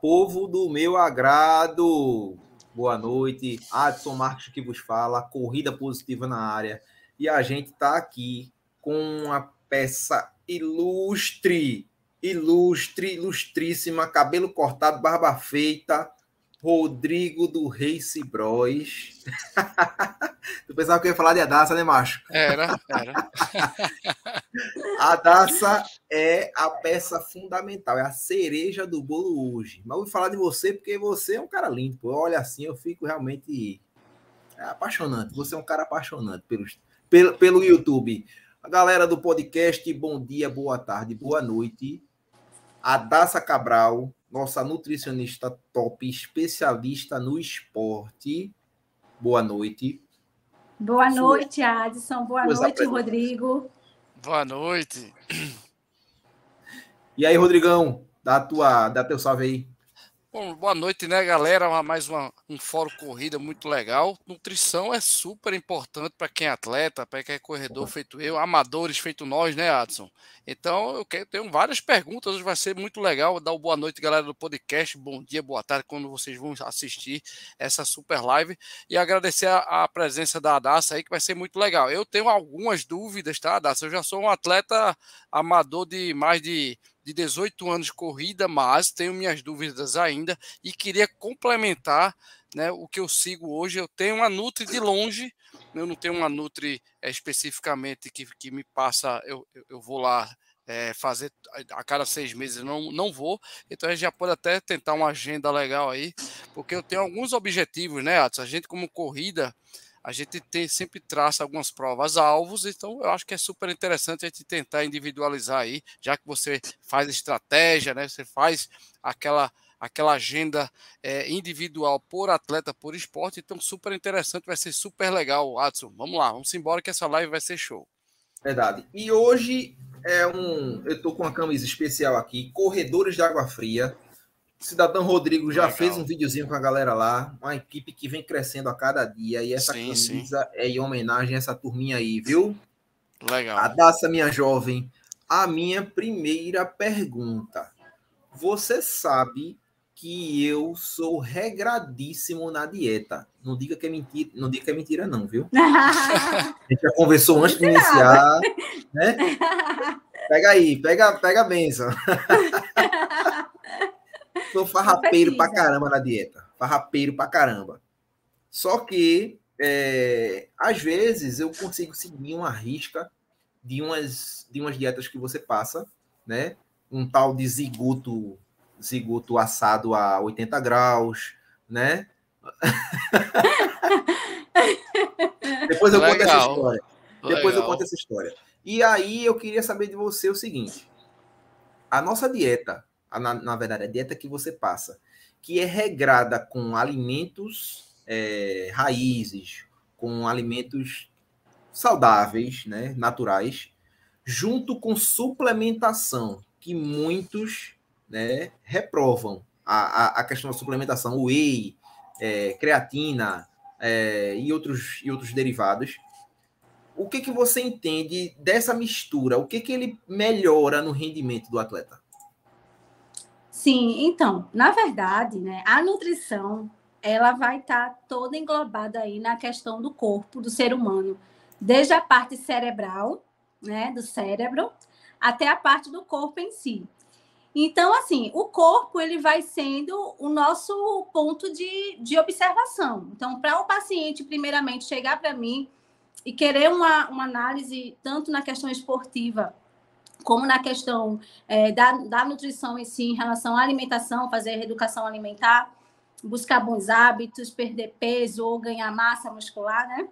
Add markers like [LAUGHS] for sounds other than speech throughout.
Povo do meu agrado. Boa noite. Adson Marques que vos fala, corrida positiva na área. E a gente está aqui com uma peça ilustre, ilustre, ilustríssima, cabelo cortado, barba feita, Rodrigo do Race Bros. [LAUGHS] tu pensava que eu ia falar de Adassa, né, macho? Era, era. [LAUGHS] a Adassa é a peça fundamental, é a cereja do bolo hoje. Mas eu vou falar de você porque você é um cara lindo. Pô. Olha assim, eu fico realmente é apaixonante. Você é um cara apaixonante pelo, pelo, pelo YouTube. A galera do podcast, bom dia, boa tarde, boa noite. Adassa Cabral, nossa nutricionista top, especialista no esporte. Boa noite. Boa noite, Adson. Boa noite, Rodrigo. Boa noite. E aí, Rodrigão, dá, tua, dá teu salve aí. Bom, boa noite, né, galera? Mais uma, um fórum corrida muito legal. Nutrição é super importante para quem é atleta, para quem é corredor feito eu, amadores feito nós, né, Adson? Então, eu quero, tenho várias perguntas, hoje vai ser muito legal. Dar uma boa noite, galera do podcast. Bom dia, boa tarde, quando vocês vão assistir essa super live. E agradecer a, a presença da Adassa aí, que vai ser muito legal. Eu tenho algumas dúvidas, tá, Adassa? Eu já sou um atleta amador de mais de de 18 anos de corrida, mas tenho minhas dúvidas ainda e queria complementar né, o que eu sigo hoje. Eu tenho uma Nutri de longe, eu não tenho uma Nutri é, especificamente que, que me passa, eu, eu vou lá é, fazer a cada seis meses, não, não vou. Então a gente já pode até tentar uma agenda legal aí, porque eu tenho alguns objetivos, né, Atos? A gente, como corrida, a gente tem, sempre traça algumas provas alvos, então eu acho que é super interessante a gente tentar individualizar aí, já que você faz estratégia, né? Você faz aquela aquela agenda é, individual por atleta, por esporte, então super interessante, vai ser super legal, Adson. Vamos lá, vamos embora que essa live vai ser show. Verdade. E hoje é um, eu tô com uma camisa especial aqui, Corredores de Água Fria. Cidadão Rodrigo já Legal. fez um videozinho com a galera lá, uma equipe que vem crescendo a cada dia, e essa sim, camisa sim. é em homenagem a essa turminha aí, viu? Legal. A Daça, minha jovem, a minha primeira pergunta. Você sabe que eu sou regradíssimo na dieta. Não diga que é mentira, não diga que é mentira não, viu? [LAUGHS] a gente já conversou antes de iniciar, né? Pega aí, pega, pega a benção. [LAUGHS] Sou farrapeiro pra caramba na dieta. Farrapeiro pra caramba. Só que, é, às vezes, eu consigo seguir uma risca de umas, de umas dietas que você passa, né? Um tal de zigoto, zigoto assado a 80 graus, né? [LAUGHS] Depois eu Legal. conto essa história. Depois Legal. eu conto essa história. E aí eu queria saber de você o seguinte: a nossa dieta na, na verdade, a dieta que você passa, que é regrada com alimentos é, raízes, com alimentos saudáveis, né, naturais, junto com suplementação, que muitos né, reprovam. A, a, a questão da suplementação, whey, é, creatina é, e, outros, e outros derivados. O que, que você entende dessa mistura? O que, que ele melhora no rendimento do atleta? Sim, então, na verdade, né, a nutrição ela vai estar tá toda englobada aí na questão do corpo do ser humano, desde a parte cerebral, né, do cérebro, até a parte do corpo em si. Então, assim, o corpo ele vai sendo o nosso ponto de, de observação. Então, para o paciente, primeiramente, chegar para mim e querer uma, uma análise tanto na questão esportiva como na questão é, da, da nutrição em si, em relação à alimentação, fazer educação alimentar, buscar bons hábitos, perder peso ou ganhar massa muscular, né?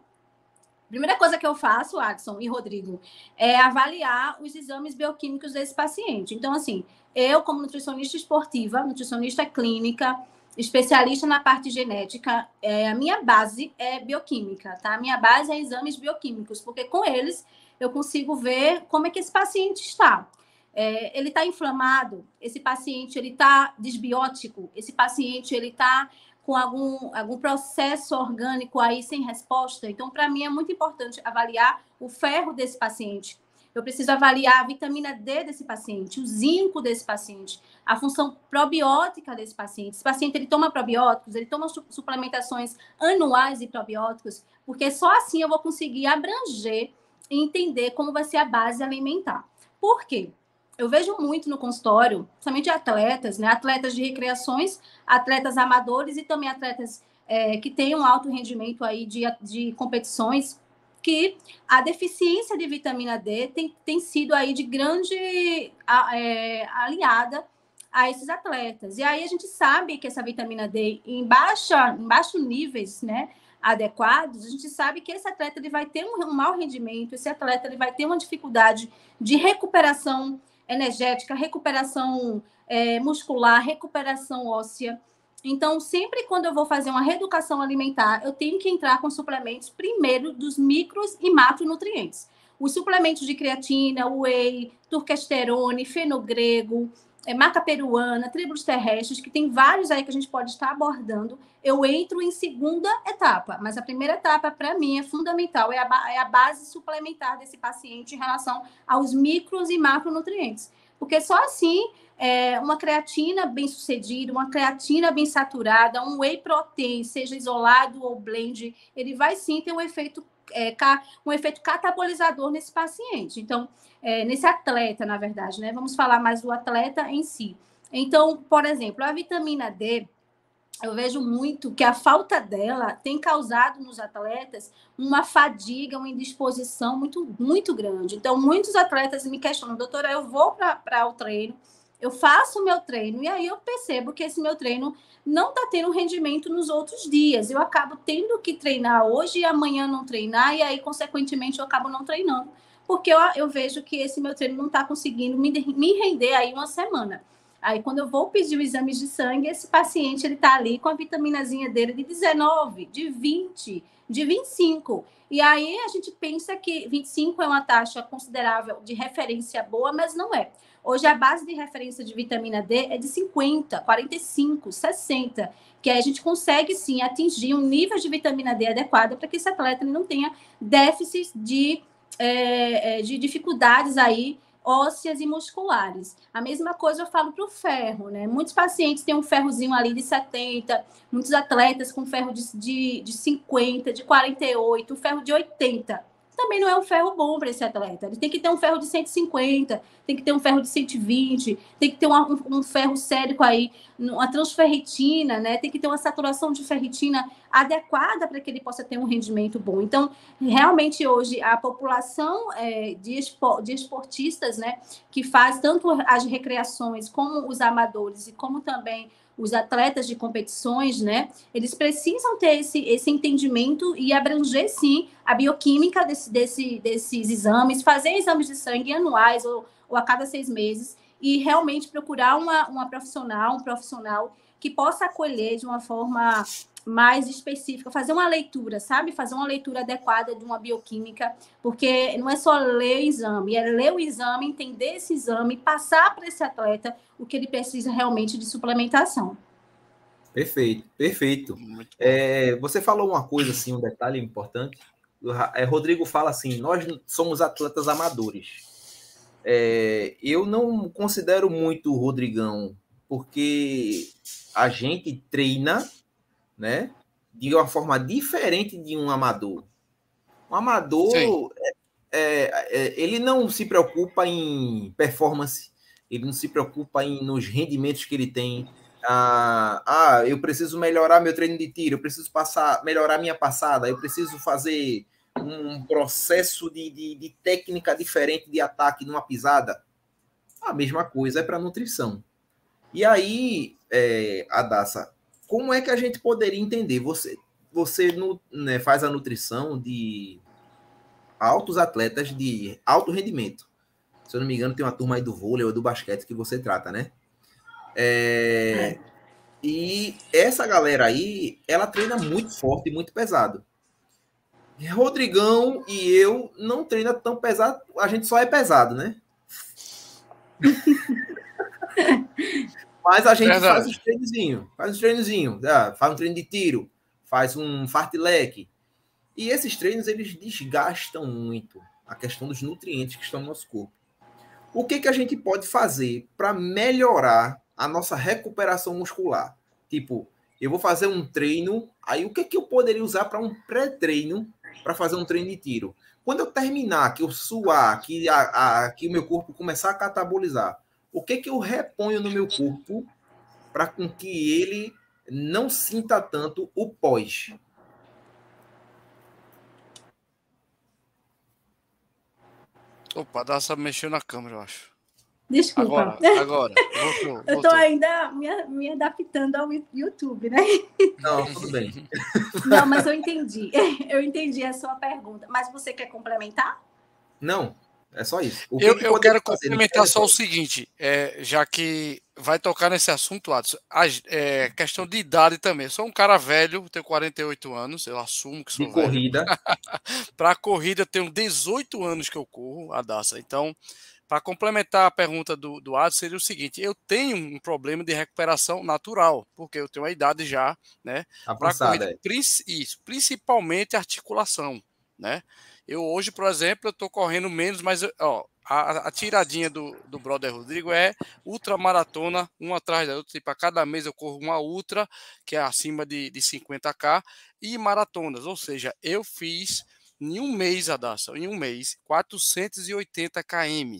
Primeira coisa que eu faço, Adson e Rodrigo, é avaliar os exames bioquímicos desse paciente. Então, assim, eu, como nutricionista esportiva, nutricionista clínica, especialista na parte genética, é, a minha base é bioquímica, tá? A minha base é exames bioquímicos, porque com eles eu consigo ver como é que esse paciente está. É, ele está inflamado, esse paciente ele está desbiótico, esse paciente ele está com algum, algum processo orgânico aí sem resposta. Então, para mim é muito importante avaliar o ferro desse paciente. eu preciso avaliar a vitamina D desse paciente, o zinco desse paciente, a função probiótica desse paciente. Esse paciente ele toma probióticos, ele toma suplementações anuais de probióticos, porque só assim eu vou conseguir abranger entender como vai ser a base alimentar. Por quê? Eu vejo muito no consultório, principalmente atletas, né? Atletas de recreações, atletas amadores e também atletas é, que têm um alto rendimento aí de, de competições, que a deficiência de vitamina D tem, tem sido aí de grande é, aliada a esses atletas. E aí a gente sabe que essa vitamina D em, baixa, em baixos níveis, né? Adequados, a gente sabe que esse atleta ele vai ter um, um mau rendimento, esse atleta ele vai ter uma dificuldade de recuperação energética, recuperação é, muscular, recuperação óssea. Então, sempre quando eu vou fazer uma reeducação alimentar, eu tenho que entrar com suplementos primeiro dos micros e macronutrientes. Os suplementos de creatina, whey, turquesterone, fenogrego, é, maca peruana, tribos terrestres, que tem vários aí que a gente pode estar abordando, eu entro em segunda etapa. Mas a primeira etapa, para mim, é fundamental, é a, é a base suplementar desse paciente em relação aos micros e macronutrientes. Porque só assim, é, uma creatina bem sucedida, uma creatina bem saturada, um whey protein, seja isolado ou blend, ele vai sim ter um efeito é, um efeito catabolizador nesse paciente. Então, é, nesse atleta, na verdade, né? Vamos falar mais do atleta em si. Então, por exemplo, a vitamina D, eu vejo muito que a falta dela tem causado nos atletas uma fadiga, uma indisposição muito, muito grande. Então, muitos atletas me questionam, doutora, eu vou para o treino, eu faço o meu treino, e aí eu percebo que esse meu treino não está tendo rendimento nos outros dias. Eu acabo tendo que treinar hoje e amanhã não treinar, e aí, consequentemente, eu acabo não treinando porque eu, eu vejo que esse meu treino não está conseguindo me, me render aí uma semana. Aí, quando eu vou pedir o exame de sangue, esse paciente ele está ali com a vitaminazinha dele de 19, de 20, de 25. E aí a gente pensa que 25 é uma taxa considerável de referência boa, mas não é. Hoje a base de referência de vitamina D é de 50, 45, 60, que aí a gente consegue sim atingir um nível de vitamina D adequado para que esse atleta não tenha déficit de é, é, de dificuldades aí ósseas e musculares. A mesma coisa eu falo para o ferro, né? Muitos pacientes têm um ferrozinho ali de 70, muitos atletas com ferro de, de, de 50, de 48, ferro de 80 também não é um ferro bom para esse atleta. Ele tem que ter um ferro de 150, tem que ter um ferro de 120, tem que ter um, um, ferro sérico aí, uma transferritina, né? Tem que ter uma saturação de ferritina adequada para que ele possa ter um rendimento bom. Então, realmente hoje a população é, de, de esportistas, né, que faz tanto as recreações como os amadores e como também os atletas de competições, né? Eles precisam ter esse, esse entendimento e abranger, sim, a bioquímica desse, desse, desses exames, fazer exames de sangue anuais ou, ou a cada seis meses e realmente procurar uma, uma profissional, um profissional que possa acolher de uma forma mais específica, fazer uma leitura, sabe? Fazer uma leitura adequada de uma bioquímica, porque não é só ler o exame, é ler o exame, entender esse exame, passar para esse atleta o que ele precisa realmente de suplementação. Perfeito, perfeito. É, você falou uma coisa assim, um detalhe importante. É, Rodrigo fala assim: nós somos atletas amadores. É, eu não considero muito o Rodrigão, porque a gente treina né? De uma forma diferente de um amador. Um amador, é, é, é, ele não se preocupa em performance, ele não se preocupa em, nos rendimentos que ele tem. Ah, ah, eu preciso melhorar meu treino de tiro, eu preciso passar, melhorar minha passada, eu preciso fazer um processo de, de, de técnica diferente de ataque numa pisada. A mesma coisa é para nutrição. E aí, é, Adassa, como é que a gente poderia entender? Você, você né, faz a nutrição de altos atletas de alto rendimento. Se eu não me engano, tem uma turma aí do vôlei ou do basquete que você trata, né? É, e essa galera aí, ela treina muito forte e muito pesado. Rodrigão e eu não treina tão pesado, a gente só é pesado, né? [LAUGHS] Mas a gente Verdade. faz os treinozinhos, faz os treinozinhos, ah, faz um treino de tiro, faz um fartlek. E esses treinos, eles desgastam muito. a questão dos nutrientes que estão no nosso corpo. O que, que a gente pode fazer para melhorar a nossa recuperação muscular? Tipo, eu vou fazer um treino, aí o que, que eu poderia usar para um pré-treino para fazer um treino de tiro? Quando eu terminar, que eu suar, que, a, a, que o meu corpo começar a catabolizar, o que, que eu reponho no meu corpo para com que ele não sinta tanto o pós? Opa, dá essa mexer na câmera, eu acho. Desculpa. Agora, agora. Voltou, [LAUGHS] Eu estou ainda me, me, adaptando ao YouTube, né? Não, tudo bem. [LAUGHS] Não, mas eu entendi. [LAUGHS] Eu entendi a sua pergunta. Mas você quer complementar? Não, é só isso. Que eu, que eu quero complementar só o seguinte, é, já que vai tocar nesse assunto, Adson, a é, questão de idade também. Eu sou um cara velho, tenho 48 anos, eu assumo que sou de velho. corrida. [LAUGHS] Para corrida, eu tenho 18 anos que eu corro, a Daça. Então, para complementar a pergunta do, do Adson, seria o seguinte: eu tenho um problema de recuperação natural, porque eu tenho a idade já, né? Para corrida, é. isso, principalmente articulação, né? Eu hoje, por exemplo, eu estou correndo menos, mas ó, a, a, tiradinha do, do brother Rodrigo é ultramaratona, uma atrás da outra. Tipo, a cada mês eu corro uma ultra, que é acima de, de 50k, e maratonas. Ou seja, eu fiz em um mês, Adassa, em um mês, 480 km.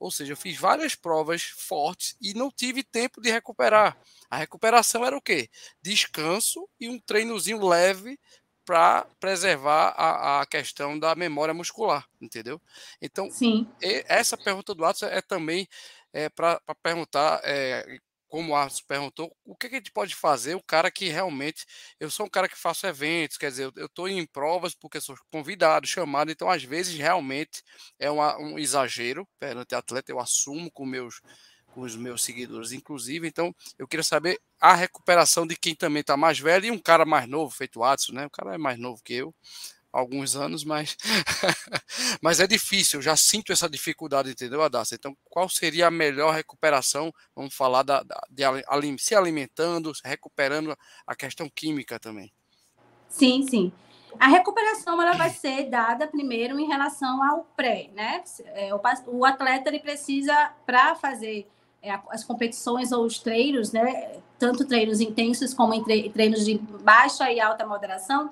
Ou seja, eu fiz várias provas fortes e não tive tempo de recuperar. A recuperação era o quê? Descanso e um treinozinho leve para preservar a, a, questão da memória muscular, entendeu? Então, Sim. essa pergunta do Atos é também é, para perguntar, é, como o Atos perguntou, o que, que, a gente pode fazer? O cara que realmente. Eu sou um cara que faço eventos, quer dizer, eu estou em provas porque sou convidado, chamado, então às vezes realmente é uma, um exagero perante atleta, eu assumo com meus com os meus seguidores, inclusive. Então, eu queria saber a recuperação de quem também está mais velho e um cara mais novo, feito o Adson, né? O cara é mais novo que eu, alguns anos, mas [LAUGHS] mas é difícil. Eu já sinto essa dificuldade, entendeu, Adassa? Então, qual seria a melhor recuperação? Vamos falar da, da de, se alimentando, recuperando a questão química também. Sim, sim. A recuperação ela vai ser dada primeiro em relação ao pré, né? É, o atleta ele precisa para fazer as competições ou os treinos, né? Tanto treinos intensos como treinos de baixa e alta moderação,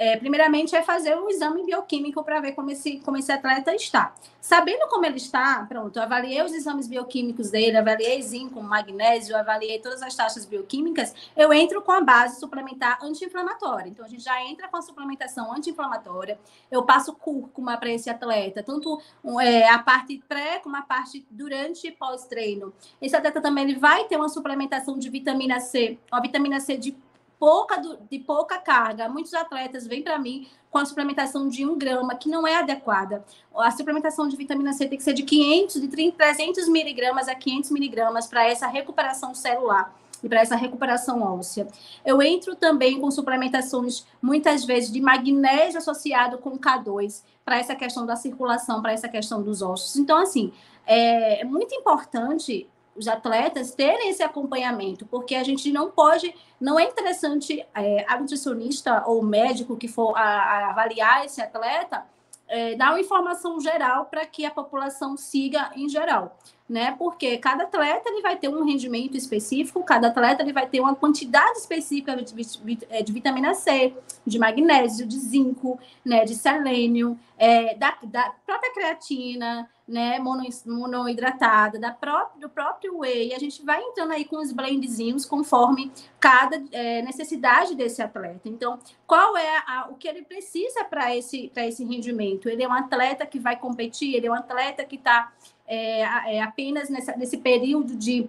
é, primeiramente é fazer um exame bioquímico para ver como esse, como esse atleta está. Sabendo como ele está, pronto, eu avaliei os exames bioquímicos dele, avaliei zinco, magnésio, avaliei todas as taxas bioquímicas, eu entro com a base suplementar anti-inflamatória. Então, a gente já entra com a suplementação anti-inflamatória, eu passo cúrcuma para esse atleta, tanto é, a parte pré como a parte durante e pós-treino. Esse atleta também ele vai ter uma suplementação de vitamina C, uma vitamina C de pouca, de pouca carga. Muitos atletas vêm para mim com a suplementação de 1 grama, que não é adequada. A suplementação de vitamina C tem que ser de 500, de 30, 300 miligramas a 500 miligramas para essa recuperação celular e para essa recuperação óssea. Eu entro também com suplementações, muitas vezes, de magnésio associado com K2, para essa questão da circulação, para essa questão dos ossos. Então, assim, é muito importante os atletas terem esse acompanhamento, porque a gente não pode, não é interessante é, a nutricionista ou médico que for a, a avaliar esse atleta é, dar uma informação geral para que a população siga em geral, né? Porque cada atleta ele vai ter um rendimento específico, cada atleta ele vai ter uma quantidade específica de, é, de vitamina C, de magnésio, de zinco, né? De selênio, é, da, da própria creatina, né, mono, monoidratada, da própria, do próprio whey, a gente vai entrando aí com os blendzinhos conforme cada é, necessidade desse atleta. Então, qual é a, o que ele precisa para esse, esse rendimento? Ele é um atleta que vai competir, ele é um atleta que está é, é, apenas nessa, nesse período de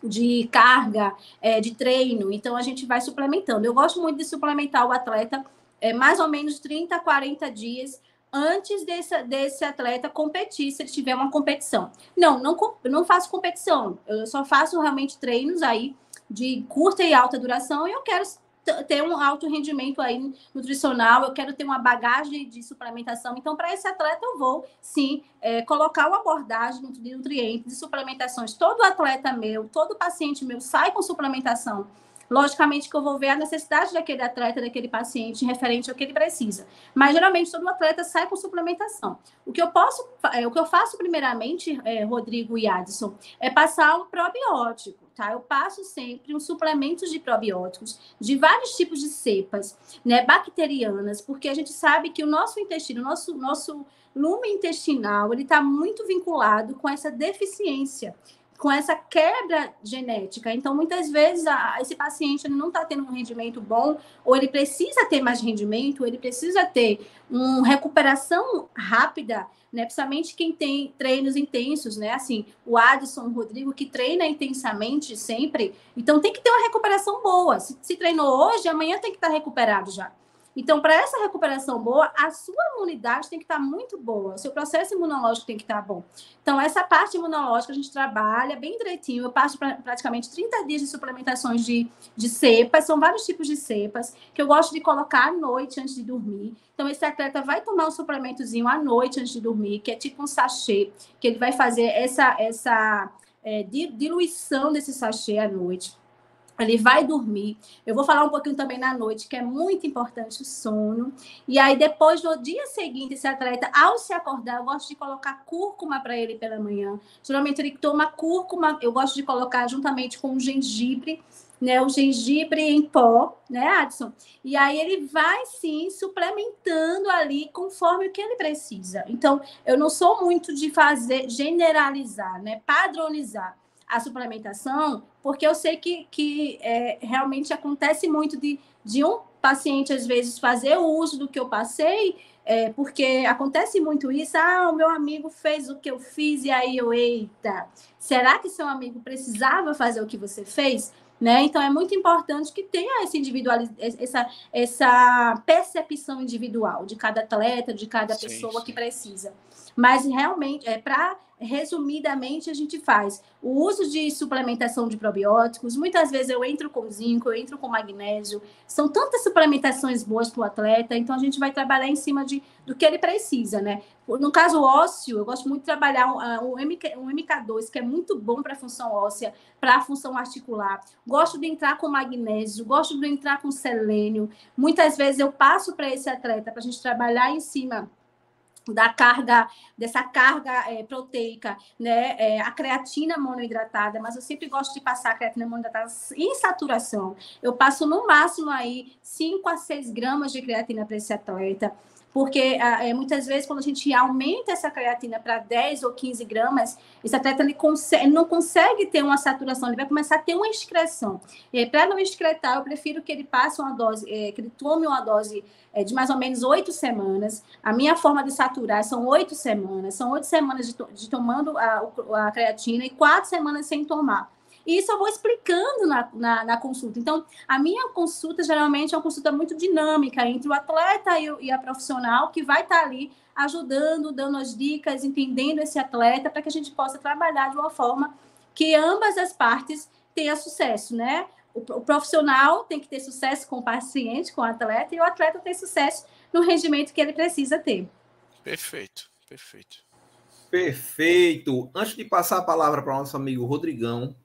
de carga, é, de treino, então a gente vai suplementando. Eu gosto muito de suplementar o atleta é, mais ou menos 30, 40 dias antes desse, desse atleta competir, se ele tiver uma competição. Não, não, não faço competição, eu só faço realmente treinos aí de curta e alta duração e eu quero ter um alto rendimento aí nutricional, eu quero ter uma bagagem de suplementação. Então, para esse atleta, eu vou sim é, colocar uma abordagem de nutrientes, de suplementações. Todo atleta meu, todo paciente meu sai com suplementação Logicamente que eu vou ver a necessidade daquele atleta, daquele paciente, referente ao que ele precisa. Mas geralmente todo atleta sai com suplementação. O que eu posso, é, o que eu faço primeiramente, é, Rodrigo e Adson, é passar um probiótico, tá? Eu passo sempre um suplemento de probióticos de vários tipos de cepas, né, bacterianas, porque a gente sabe que o nosso intestino, nosso nosso lume intestinal, ele está muito vinculado com essa deficiência com essa quebra genética. Então, muitas vezes, a, esse paciente não está tendo um rendimento bom, ou ele precisa ter mais rendimento, ou ele precisa ter uma recuperação rápida, né? Principalmente quem tem treinos intensos, né? Assim, o Adson, o Rodrigo, que treina intensamente sempre, então tem que ter uma recuperação boa. Se, se treinou hoje, amanhã tem que estar tá recuperado já. Então, para essa recuperação boa, a sua imunidade tem que estar muito boa, o seu processo imunológico tem que estar bom. Então, essa parte imunológica a gente trabalha bem direitinho. Eu passo pra, praticamente 30 dias de suplementações de, de cepas, são vários tipos de cepas, que eu gosto de colocar à noite antes de dormir. Então, esse atleta vai tomar um suplementozinho à noite antes de dormir, que é tipo um sachê, que ele vai fazer essa, essa é, diluição desse sachê à noite ele vai dormir. Eu vou falar um pouquinho também na noite, que é muito importante o sono. E aí, depois, no dia seguinte, esse atleta, ao se acordar, eu gosto de colocar cúrcuma para ele pela manhã. Geralmente, ele toma cúrcuma, eu gosto de colocar juntamente com o gengibre, né? O gengibre em pó, né, Adson? E aí, ele vai, sim, suplementando ali conforme o que ele precisa. Então, eu não sou muito de fazer, generalizar, né? Padronizar a suplementação, porque eu sei que, que é, realmente acontece muito de, de um paciente, às vezes, fazer o uso do que eu passei, é, porque acontece muito isso. Ah, o meu amigo fez o que eu fiz, e aí eu, eita, será que seu amigo precisava fazer o que você fez? Né? Então é muito importante que tenha esse individual, essa, essa percepção individual de cada atleta, de cada sim, pessoa sim. que precisa. Mas realmente é para resumidamente, a gente faz o uso de suplementação de probióticos. Muitas vezes eu entro com zinco, eu entro com magnésio. São tantas suplementações boas para o atleta, então a gente vai trabalhar em cima de, do que ele precisa, né? No caso ósseo, eu gosto muito de trabalhar o, MK, o MK2, que é muito bom para a função óssea, para a função articular. Gosto de entrar com magnésio, gosto de entrar com selênio. Muitas vezes eu passo para esse atleta para a gente trabalhar em cima da carga, dessa carga é, proteica, né, é, a creatina monoidratada, mas eu sempre gosto de passar a creatina monoidratada em saturação. Eu passo no máximo aí 5 a 6 gramas de creatina para esse atleta porque ah, é, muitas vezes quando a gente aumenta essa creatina para 10 ou 15 gramas, esse atleta ele, consegue, não consegue ter uma saturação, ele vai começar a ter uma excreção. Para não excretar, eu prefiro que ele passe uma dose, é, que ele tome uma dose é, de mais ou menos oito semanas. A minha forma de saturar são oito semanas, são oito semanas de, de tomando a, a creatina e quatro semanas sem tomar. E isso eu vou explicando na, na, na, consulta. Então, a minha consulta geralmente é uma consulta muito dinâmica entre o atleta e, e a profissional que vai estar ali ajudando, dando as dicas, entendendo esse atleta para que a gente possa trabalhar de uma forma que ambas as partes tenham sucesso, né? O, o profissional tem que ter sucesso com o paciente, com o atleta, e o atleta tem sucesso no rendimento que ele precisa ter. Perfeito, perfeito. Perfeito. Antes de passar a palavra para o nosso amigo Rodrigão,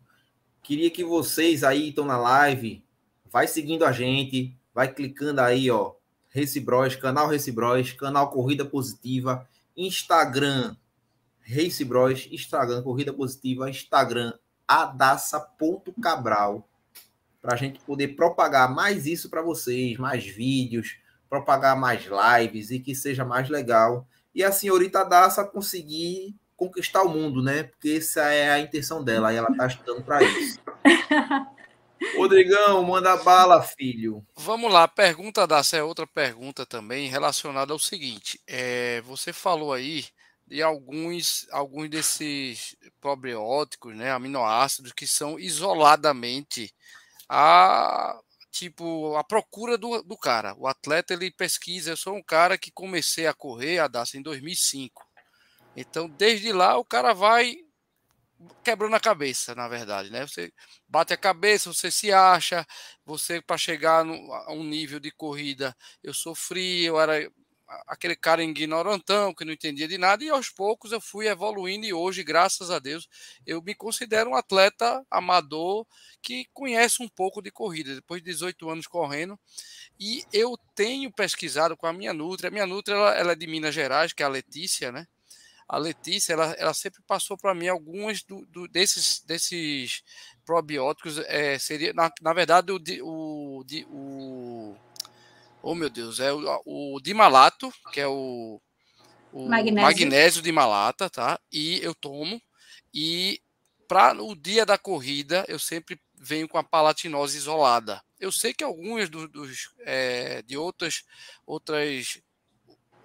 Queria que vocês aí estão na live, vai seguindo a gente, vai clicando aí, ó, Recibros, canal Recibros, canal Corrida Positiva, Instagram Recibros, Instagram Corrida Positiva, Instagram adassa.cabral, para a gente poder propagar mais isso para vocês, mais vídeos, propagar mais lives e que seja mais legal. E a senhorita Adassa conseguir conquistar o mundo, né? Porque essa é a intenção dela e ela tá estudando para isso. [LAUGHS] Rodrigão, manda bala, filho. Vamos lá, pergunta da é outra pergunta também relacionada ao seguinte: é, você falou aí de alguns, alguns desses probióticos, né, aminoácidos que são isoladamente a tipo a procura do, do cara. O atleta ele pesquisa. Eu sou um cara que comecei a correr a dar em 2005. Então, desde lá, o cara vai quebrando a cabeça, na verdade, né? Você bate a cabeça, você se acha, você para chegar no, a um nível de corrida, eu sofri, eu era aquele cara ignorantão que não entendia de nada, e aos poucos eu fui evoluindo, e hoje, graças a Deus, eu me considero um atleta amador que conhece um pouco de corrida, depois de 18 anos correndo, e eu tenho pesquisado com a minha Nutri, a minha Nutri ela, ela é de Minas Gerais, que é a Letícia, né? A Letícia, ela, ela sempre passou para mim algumas do, do, desses, desses probióticos, é, seria, na, na verdade, o, o, o Oh, meu Deus, é o, o dimalato, que é o, o magnésio. magnésio de malata, tá? E eu tomo. E para o dia da corrida, eu sempre venho com a palatinose isolada. Eu sei que algumas dos, dos é, de outras outras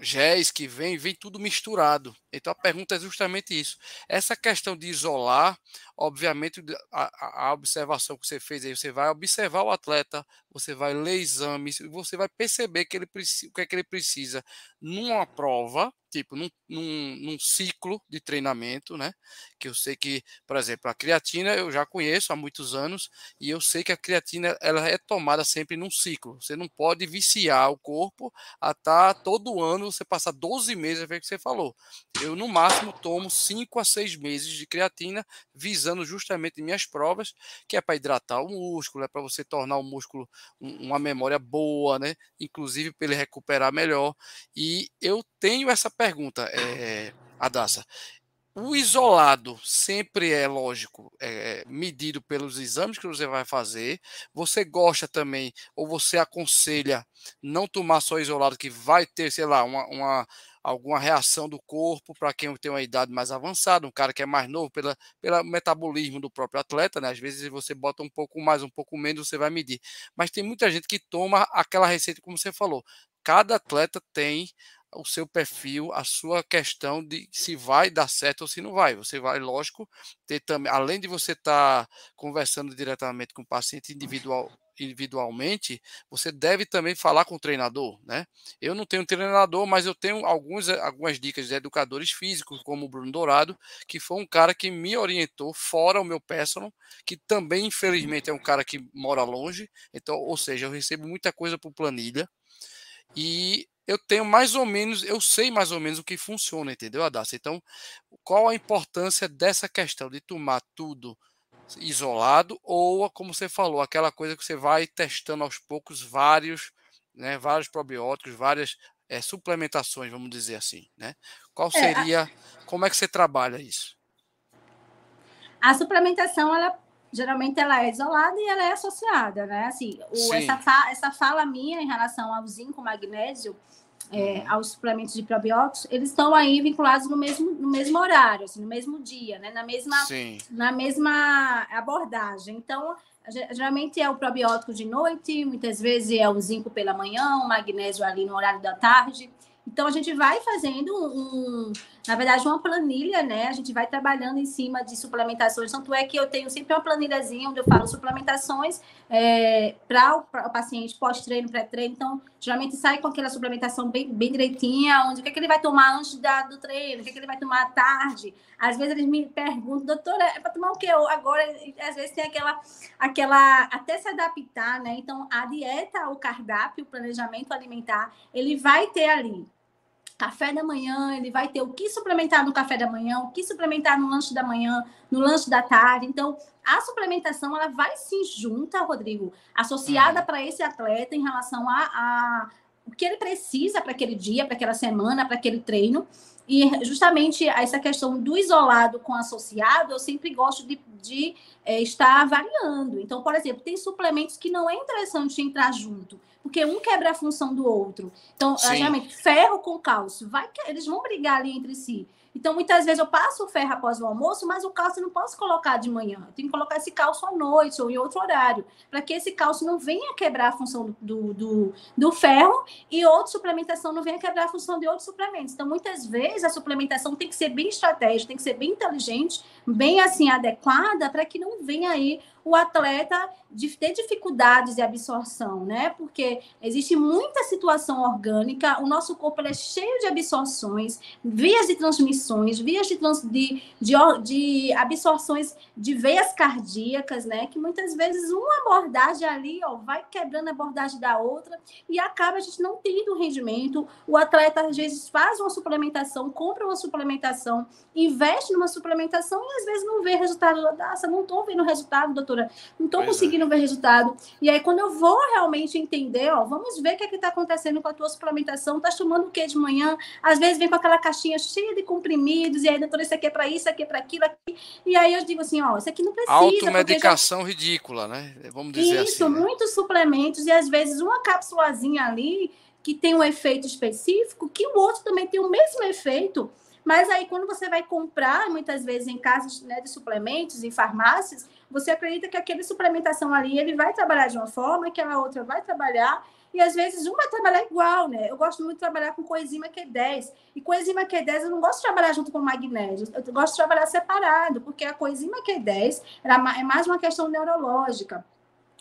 géis que vem, vem tudo misturado. Então a pergunta é justamente isso. Essa questão de isolar, obviamente, a, a, observação que você fez aí, você vai observar o atleta, você vai ler exames, você vai perceber que ele o que é que ele precisa numa prova, tipo, num, num, num, ciclo de treinamento, né? Que eu sei que, por exemplo, a creatina eu já conheço há muitos anos e eu sei que a creatina ela é tomada sempre num ciclo. Você não pode viciar o corpo a estar tá todo ano, você passar 12 meses, é o que você falou. Eu, no máximo, tomo 5 a 6 meses de creatina, visando justamente minhas provas, que é para hidratar o músculo, é para você tornar o músculo uma memória boa, né? Inclusive para ele recuperar melhor. E eu tenho essa pergunta, é, Adassa. O isolado sempre é lógico, é, medido pelos exames que você vai fazer. Você gosta também, ou você aconselha não tomar só isolado, que vai ter, sei lá, uma, uma alguma reação do corpo para quem tem uma idade mais avançada, um cara que é mais novo, pela, pelo metabolismo do próprio atleta, né? Às vezes você bota um pouco mais, um pouco menos, você vai medir. Mas tem muita gente que toma aquela receita, como você falou. Cada atleta tem o seu perfil, a sua questão de se vai dar certo ou se não vai. Você vai, lógico, ter também, além de você estar tá conversando diretamente com o paciente individual, individualmente, você deve também falar com o treinador, né? Eu não tenho treinador, mas eu tenho alguns, algumas dicas de educadores físicos, como o Bruno Dourado, que foi um cara que me orientou fora o meu personal, que também, infelizmente, é um cara que mora longe, então, ou seja, eu recebo muita coisa por planilha, e eu tenho mais ou menos, eu sei mais ou menos o que funciona, entendeu, Adassa? Então, qual a importância dessa questão de tomar tudo isolado ou, como você falou, aquela coisa que você vai testando aos poucos vários, né, vários probióticos, várias é, suplementações, vamos dizer assim, né? Qual seria, é, a... como é que você trabalha isso? A suplementação, ela geralmente ela é isolada e ela é associada, né? Assim, o, essa, fa essa fala minha em relação ao zinco, magnésio, é, aos suplementos de probióticos, eles estão aí vinculados no mesmo, no mesmo horário, assim, no mesmo dia, né? na, mesma, na mesma abordagem. Então, geralmente é o probiótico de noite, muitas vezes é o zinco pela manhã, o magnésio ali no horário da tarde. Então, a gente vai fazendo um, na verdade, uma planilha, né? A gente vai trabalhando em cima de suplementações. Tanto é que eu tenho sempre uma planilhazinha onde eu falo suplementações é, para o, o, paciente pós-treino, pré-treino. Então, geralmente sai com aquela suplementação bem, bem direitinha, onde o que, é que ele vai tomar antes da, do treino, o que, é que ele vai tomar à tarde. Às vezes eles me perguntam, doutora, é para tomar o quê? Agora, às vezes tem aquela, aquela, até se adaptar, né? Então, a dieta, o cardápio, o planejamento alimentar, ele vai ter ali café da manhã, ele vai ter o que suplementar no café da manhã, o que suplementar no lanche da manhã, no lanche da tarde. Então, a suplementação ela vai se junta, Rodrigo, associada uhum. para esse atleta em relação a, a o que ele precisa para aquele dia, para aquela semana, para aquele treino. E justamente essa questão do isolado com associado, eu sempre gosto de, de é, estar avaliando. Então, por exemplo, tem suplementos que não é interessante entrar junto porque um quebra a função do outro. Então, geralmente, ferro com cálcio, vai que eles vão brigar ali entre si. Então, muitas vezes eu passo o ferro após o almoço, mas o cálcio eu não posso colocar de manhã. Eu tenho que colocar esse cálcio à noite ou em outro horário, para que esse cálcio não venha quebrar a função do, do, do, ferro e outra suplementação não venha quebrar a função de outros suplementos. Então, muitas vezes a suplementação tem que ser bem estratégica, tem que ser bem inteligente, bem assim adequada, para que não venha aí o atleta de ter dificuldades de absorção, né? Porque existe muita situação orgânica, o nosso corpo é cheio de absorções, vias de transmissões, vias de, trans, de, de, de absorções de veias cardíacas, né? Que muitas vezes uma abordagem ali, ó, vai quebrando a abordagem da outra e acaba a gente não tendo rendimento. O atleta às vezes faz uma suplementação, compra uma suplementação, investe numa suplementação e às vezes não vê resultado. Nossa, não estou vendo resultado, doutora, não estou é. conseguindo é. ver resultado. E aí, quando eu vou realmente entender, ó, vamos ver o que é está acontecendo com a tua suplementação, tá tomando o que de manhã? Às vezes vem com aquela caixinha cheia de comprimidos, e aí, doutora, isso aqui é para isso, isso aqui é para aquilo, aqui. E aí eu digo assim, ó, isso aqui não precisa. Automedicação já... ridícula, né? Vamos dizer isso, assim. Isso, né? muitos suplementos, e às vezes uma cápsulazinha ali que tem um efeito específico, que o outro também tem o mesmo efeito. Mas aí, quando você vai comprar, muitas vezes em casas né, de suplementos, em farmácias, você acredita que aquele suplementação ali ele vai trabalhar de uma forma, que a outra vai trabalhar, e às vezes uma vai trabalhar igual, né? Eu gosto muito de trabalhar com coenzima Q10. E coenzima Q10 eu não gosto de trabalhar junto com magnésio, eu gosto de trabalhar separado, porque a coenzima Q10 é mais uma questão neurológica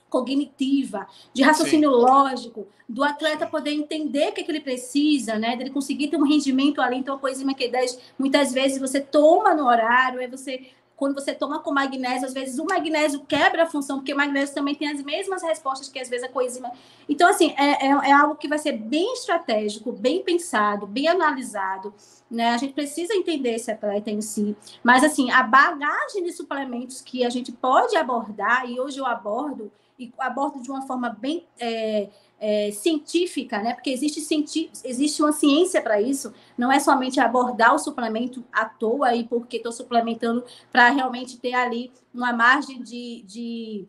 cognitiva, de raciocínio Sim. lógico, do atleta poder entender o que, é que ele precisa, né? Dele conseguir ter um rendimento ali. Então, a coenzima Q10, muitas vezes você toma no horário, aí você quando você toma com magnésio, às vezes o magnésio quebra a função, porque o magnésio também tem as mesmas respostas que às vezes a coenzima. Então, assim, é, é, é algo que vai ser bem estratégico, bem pensado, bem analisado. Né? A gente precisa entender esse atleta em si. Mas, assim, a bagagem de suplementos que a gente pode abordar, e hoje eu abordo, e abordo de uma forma bem. É, é, científica, né? Porque existe, cienti existe uma ciência para isso, não é somente abordar o suplemento à toa e porque estou suplementando para realmente ter ali uma margem de, de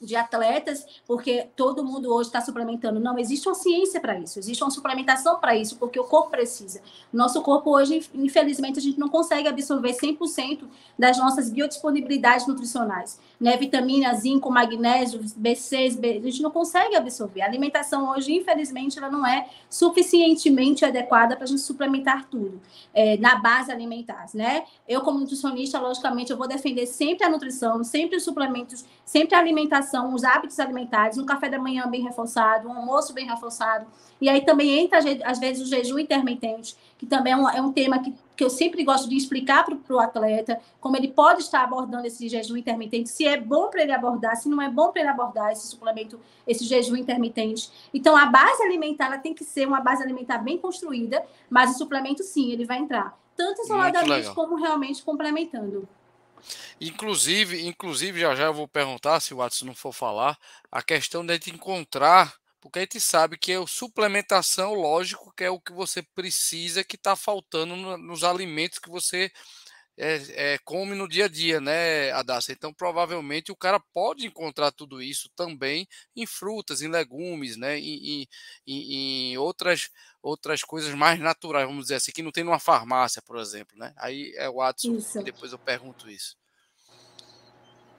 de atletas, porque todo mundo hoje está suplementando. Não, existe uma ciência para isso, existe uma suplementação para isso, porque o corpo precisa. Nosso corpo hoje, infelizmente, a gente não consegue absorver 100% das nossas biodisponibilidades nutricionais. Né? Vitamina, zinco, magnésio, B6, B... a gente não consegue absorver. A alimentação hoje, infelizmente, ela não é suficientemente adequada para a gente suplementar tudo é, na base alimentar, né? Eu, como nutricionista, logicamente, eu vou defender sempre a nutrição, sempre os suplementos, sempre a alimentação os hábitos alimentares, um café da manhã bem reforçado, um almoço bem reforçado. E aí também entra, às vezes, o jejum intermitente, que também é um, é um tema que, que eu sempre gosto de explicar para o atleta, como ele pode estar abordando esse jejum intermitente, se é bom para ele abordar, se não é bom para ele abordar esse suplemento, esse jejum intermitente. Então, a base alimentar ela tem que ser uma base alimentar bem construída, mas o suplemento, sim, ele vai entrar, tanto isoladamente como realmente complementando. Inclusive, inclusive, já já eu vou perguntar, se o Watson não for falar, a questão de encontrar, porque a gente sabe que é o suplementação, lógico, que é o que você precisa, que está faltando no, nos alimentos que você é, é, come no dia a dia, né, Adassa? Então, provavelmente o cara pode encontrar tudo isso também em frutas, em legumes, né, em, em, em outras outras coisas mais naturais, vamos dizer assim, que não tem numa farmácia, por exemplo, né? Aí é o Watson isso. e depois eu pergunto isso.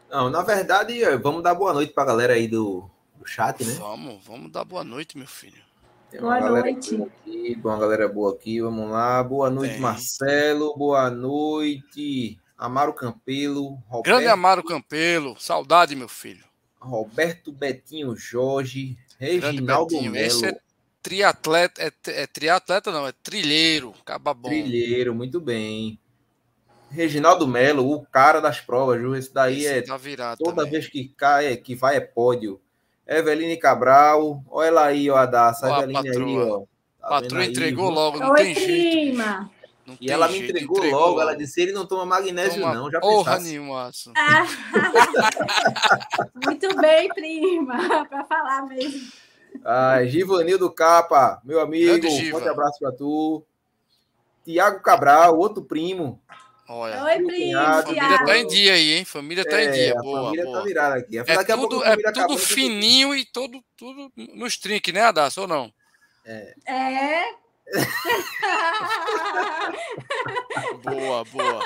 Não, na verdade, vamos dar boa noite para a galera aí do, do chat, né? Vamos, vamos dar boa noite, meu filho. Tem boa noite. Boa aqui, uma galera boa aqui, vamos lá. Boa noite, Tem. Marcelo. Boa noite, Amaro Campelo. Roberto... Grande Amaro Campelo. Saudade, meu filho. Roberto Betinho Jorge. Reginaldo Melo. Esse é triatleta, é, é triatleta não, é trilheiro, acaba bom. Trilheiro, muito bem. Reginaldo Melo, o cara das provas, viu? Esse daí Esse é tá toda também. vez que cai, é, que vai é pódio. Eveline Cabral, olha ela aí, ó, a Daça, a Eveline aí, ó. Tá patroa entregou aí, logo, não Oi, tem prima. jeito. Não e ela me entregou, entregou logo, logo, ela disse: ele não toma magnésio, toma não. Já porra pensasse. nenhuma. Ah, [LAUGHS] muito bem, prima, [LAUGHS] para falar mesmo. Ah, Givanildo Capa, meu amigo, um forte abraço para tu. Tiago Cabral, outro primo. Olha, Oi, primo. Família tá em dia aí, hein? Família tá é, em dia. Boa, família tá boa. tá virada aqui. É tudo, é tudo fininho e todo, tudo nos trinques, né, Adas? Ou não? É. é. [LAUGHS] boa, boa.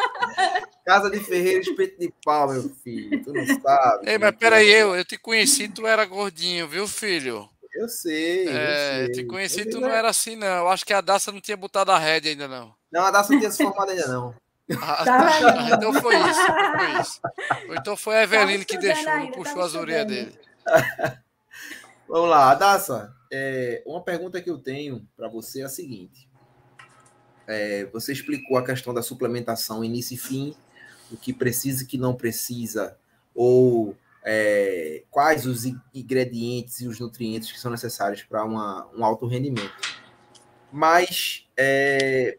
Casa de Ferreira, espeto de pau, meu filho. Tu não sabe. Ei, mas peraí, eu, eu te conheci, tu era gordinho, viu, filho? Eu sei. É, eu sei. te conheci, tu não era assim, não. Eu acho que a Daça não tinha botado a rédea ainda, não. Não, a Daça não tinha se formado ainda, não. Ah, tá então foi isso, foi isso. Ou então foi a Eveline que deixou, ainda, puxou as orelhas dele. [LAUGHS] Vamos lá, Adassa. É, uma pergunta que eu tenho para você é a seguinte. É, você explicou a questão da suplementação início e fim, o que precisa e que não precisa, ou é, quais os ingredientes e os nutrientes que são necessários para um alto rendimento. Mas é,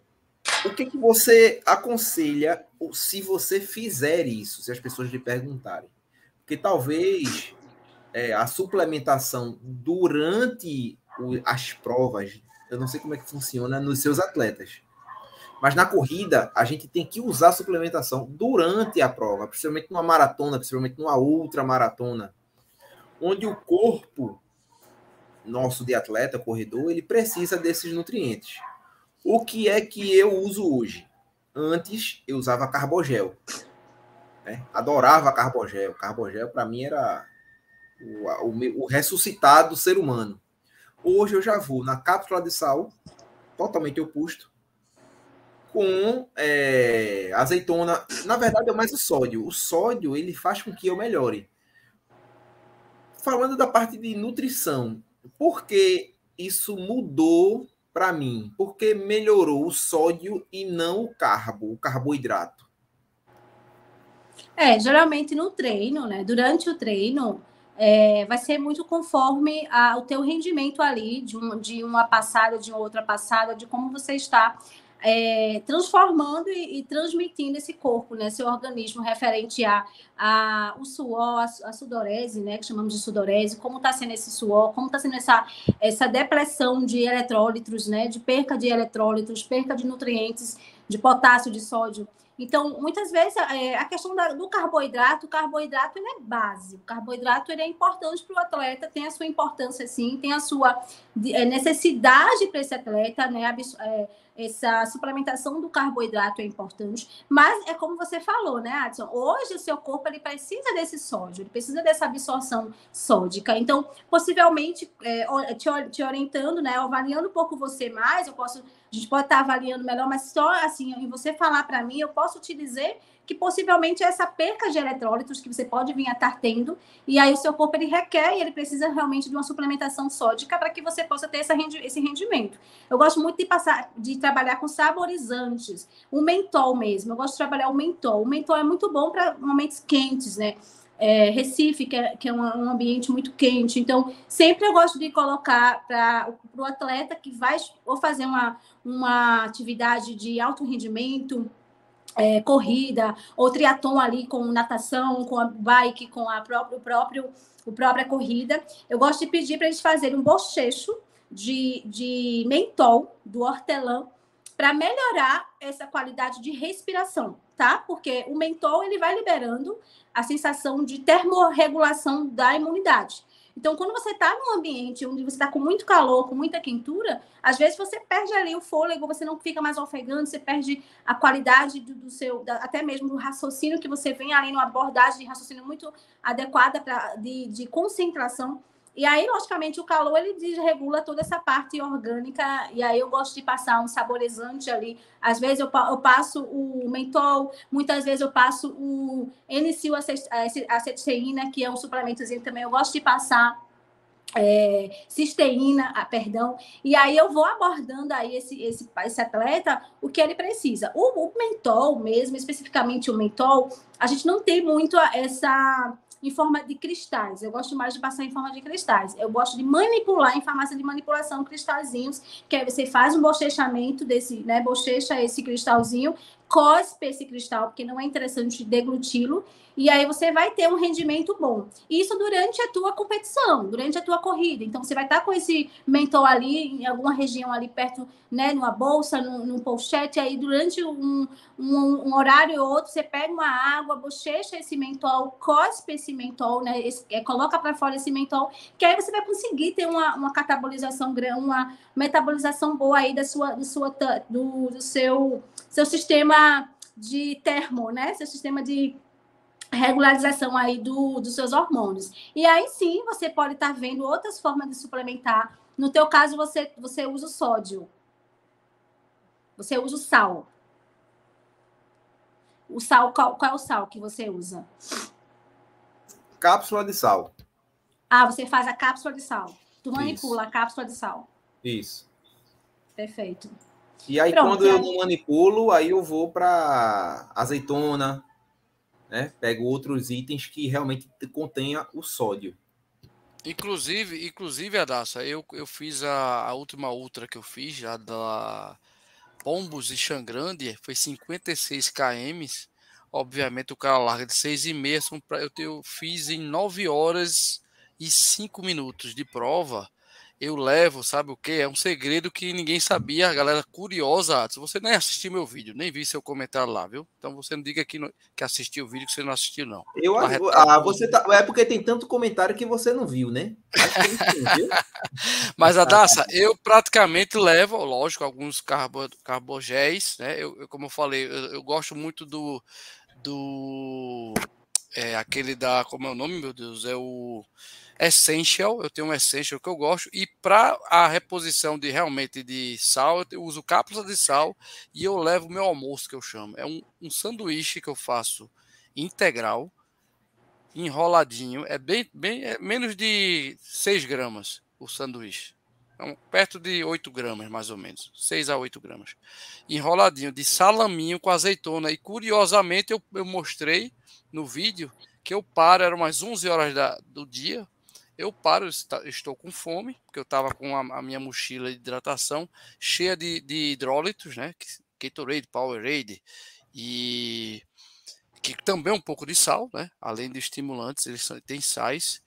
o que, que você aconselha se você fizer isso, se as pessoas lhe perguntarem? Porque talvez é, a suplementação durante o, as provas, eu não sei como é que funciona nos seus atletas, mas na corrida a gente tem que usar suplementação durante a prova, principalmente numa maratona, principalmente numa ultramaratona, onde o corpo nosso de atleta, corredor, ele precisa desses nutrientes. O que é que eu uso hoje? Antes eu usava carbogel. Né? Adorava carbogel. Carbogel para mim era o, o, o ressuscitado do ser humano. Hoje eu já vou na cápsula de sal, totalmente oposto, com é, azeitona. Na verdade, é mais o sódio. O sódio ele faz com que eu melhore. Falando da parte de nutrição, por que isso mudou para mim? Porque melhorou o sódio e não o carbo, o carboidrato. É, geralmente no treino, né? Durante o treino, é, vai ser muito conforme a, o teu rendimento ali, de, um, de uma passada, de outra passada, de como você está é, transformando e, e, transmitindo esse corpo, né, seu organismo referente a, a o suor, a, a, sudorese, né, que chamamos de sudorese, como está sendo esse suor, como está sendo essa, essa depressão de eletrólitos, né, de perca de eletrólitos, perca de nutrientes, de potássio, de sódio. Então, muitas vezes, é, a questão da, do carboidrato, o carboidrato ele é base. O carboidrato ele é importante para o atleta, tem a sua importância, sim, tem a sua é, necessidade para esse atleta, né? É, essa suplementação do carboidrato é importante, mas é como você falou, né, Adson? Hoje o seu corpo ele precisa desse sódio, ele precisa dessa absorção sódica. Então, possivelmente, é, te, te orientando, né, avaliando um pouco você mais, eu posso a gente pode estar avaliando melhor, mas só assim, em você falar para mim, eu posso te dizer que possivelmente é essa perca de eletrólitos que você pode vir a estar tendo, e aí o seu corpo ele requer e ele precisa realmente de uma suplementação sódica para que você possa ter essa rendi esse rendimento. Eu gosto muito de passar, de trabalhar com saborizantes, o mentol mesmo. Eu gosto de trabalhar o mentol. O mentol é muito bom para momentos quentes, né? é, Recife, que é, que é um, um, ambiente muito quente. Então, sempre eu gosto de colocar para o atleta que vai ou fazer uma, uma atividade de alto rendimento, é, corrida, ou triatlon ali com natação, com a bike, com a próprio, o próprio o própria corrida. Eu gosto de pedir para eles fazerem um bochecho de, de mentol do hortelã para melhorar essa qualidade de respiração, tá? Porque o mentol ele vai liberando a sensação de termorregulação da imunidade. Então, quando você está num ambiente onde você está com muito calor, com muita quentura, às vezes você perde ali o fôlego, você não fica mais ofegante, você perde a qualidade do, do seu, da, até mesmo do raciocínio que você vem ali numa abordagem de raciocínio muito adequada pra, de, de concentração. E aí, logicamente, o calor ele desregula toda essa parte orgânica. E aí eu gosto de passar um saborizante ali. Às vezes eu, eu passo o mentol, muitas vezes eu passo o NCU aceticeína, que é um suplementozinho também. Eu gosto de passar é, cisteína, ah, perdão, e aí eu vou abordando aí esse, esse, esse atleta o que ele precisa. O, o mentol mesmo, especificamente o mentol, a gente não tem muito essa em forma de cristais. Eu gosto mais de passar em forma de cristais. Eu gosto de manipular em farmácia de manipulação cristalzinhos, que aí você faz um bochechamento desse, né? Bochecha esse cristalzinho, cospe esse cristal, porque não é interessante degluti-lo, e aí você vai ter um rendimento bom. Isso durante a tua competição, durante a tua corrida. Então você vai estar com esse mentor ali em alguma região ali perto, né, numa bolsa, num, num pochete, aí durante um, um, um, horário ou outro você pega uma água, bochecha esse mentol, cospe esse mentol, né, esse, é, coloca para fora esse mentol, que aí você vai conseguir ter uma, uma catabolização, uma metabolização boa aí da sua, do, sua, do, do seu, seu sistema de termo, né, seu sistema de regularização aí do, dos seus hormônios. E aí sim, você pode estar tá vendo outras formas de suplementar. No teu caso, você, você usa o sódio. Você usa o sal. O sal, qual, qual é o sal que você usa? Cápsula de sal. Ah, você faz a cápsula de sal. Tu manipula Isso. a cápsula de sal. Isso. Perfeito. E aí, Pronto, quando eu não manipulo, aí eu vou para azeitona, né? Pego outros itens que realmente contenha o sódio. Inclusive, inclusive, Adassa, eu, eu fiz a, a última ultra que eu fiz, já da Pombos e Xangrande, foi 56 km. Obviamente o cara larga de 6,5, eu, eu fiz em 9 horas e 5 minutos de prova eu levo, sabe o que? É um segredo que ninguém sabia, a galera curiosa. Se você nem assistiu meu vídeo, nem vi seu comentário lá, viu? Então você não diga que, que assistiu o vídeo que você não assistiu, não. Eu, ah, você tá, é porque tem tanto comentário que você não viu, né? viu? [LAUGHS] Mas, Adassa, eu praticamente levo, lógico, alguns carbo, carbogéis, né? Eu, eu, como eu falei, eu, eu gosto muito do. do é, aquele da. Como é o nome, meu Deus? É o. Essential, eu tenho um Essential que eu gosto, e para a reposição de realmente de sal, eu uso cápsulas de sal e eu levo meu almoço, que eu chamo. É um, um sanduíche que eu faço integral, enroladinho, é bem, bem é menos de 6 gramas o sanduíche. Um, perto de 8 gramas, mais ou menos. 6 a 8 gramas. Enroladinho de salaminho com azeitona. E curiosamente eu, eu mostrei no vídeo que eu paro, eram umas 11 horas da, do dia, eu paro, estou com fome, porque eu estava com a, a, minha mochila de hidratação cheia de, de hidrólitos, né? Gatorade, Powerade e que também é um pouco de sal, né? Além de estimulantes, eles têm sais.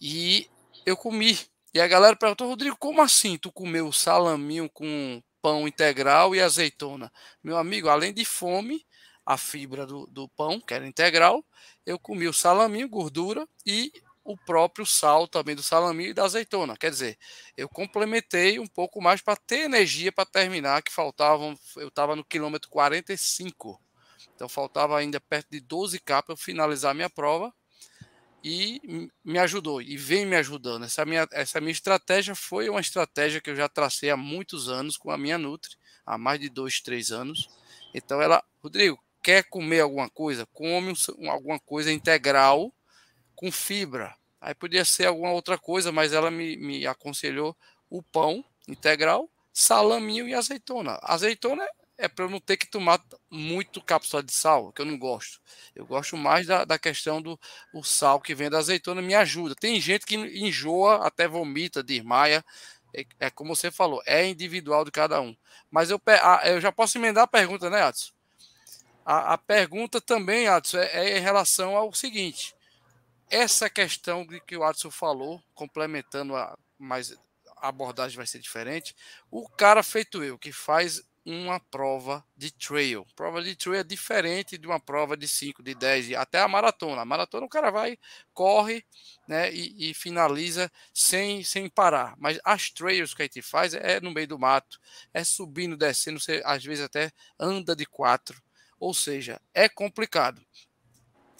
E eu comi. E a galera perguntou, Rodrigo, como assim tu comeu salaminho com pão integral e azeitona? Meu amigo, além de fome, a fibra do, do pão, que era integral, eu comi o salaminho, gordura e o próprio sal também do salaminho e da azeitona. Quer dizer, eu complementei um pouco mais para ter energia para terminar, que faltavam, eu estava no quilômetro 45. Então faltava ainda perto de 12 k para eu finalizar minha prova e me ajudou e vem me ajudando. Essa minha, essa minha estratégia foi uma estratégia que eu já tracei há muitos anos com a minha Nutri, há mais de dois, três anos. Então ela, Rodrigo, quer comer alguma coisa? Come um, alguma coisa integral com fibra. Aí podia ser alguma outra coisa, mas ela me, me aconselhou o pão integral, salaminho e azeitona. Azeitona é para eu não ter que tomar muito cápsula de sal, que eu não gosto. Eu gosto mais da, da questão do o sal que vem da azeitona, me ajuda. Tem gente que enjoa, até vomita, desmaia. É, é como você falou, é individual de cada um. Mas eu, eu já posso emendar a pergunta, né, Adson? A, a pergunta também, Adson, é, é em relação ao seguinte: essa questão de que o Adson falou, complementando a mais a abordagem vai ser diferente. O cara feito eu que faz uma prova de trail. Prova de trail é diferente de uma prova de 5, de 10, até a maratona. A maratona o cara vai, corre né, e, e, finaliza sem, sem parar. Mas as trails que a gente faz é no meio do mato, é subindo, descendo, você às vezes até anda de quatro. Ou seja, é complicado.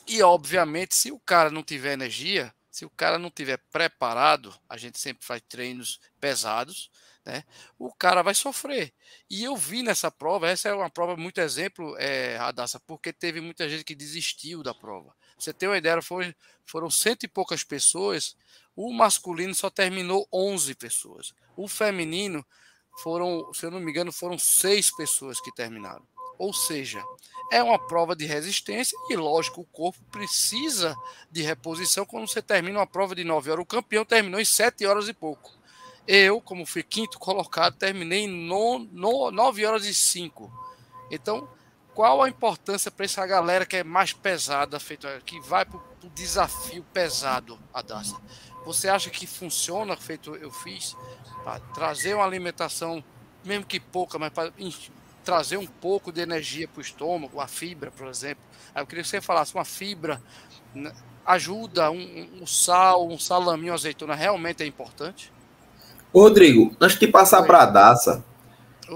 E, obviamente, se o cara não tiver energia, se o cara não tiver preparado, a gente sempre faz treinos pesados, né? O cara vai sofrer. E eu vi nessa prova, essa é uma prova muito exemplo, é, Radassa, porque teve muita gente que desistiu da prova. Você tem uma ideia, foram, foram cento e poucas pessoas, o masculino só terminou 11 pessoas. O feminino foram, se eu não me engano, foram seis pessoas que terminaram. Ou seja, é uma prova de resistência e, lógico, o corpo precisa de reposição quando você termina uma prova de 9 horas. O campeão terminou em 7 horas e pouco. Eu, como fui quinto colocado, terminei em no, no, 9 horas e 5. Então, qual a importância para essa galera que é mais pesada, feito, que vai para o desafio pesado, Adassa? Você acha que funciona, feito eu fiz, para trazer uma alimentação, mesmo que pouca, mas para trazer um pouco de energia para o estômago, a fibra, por exemplo. Aí eu queria que você falasse, uma fibra né, ajuda, um, um, sal, um salaminho, azeitona, realmente é importante? Rodrigo, antes de passar para a Daça,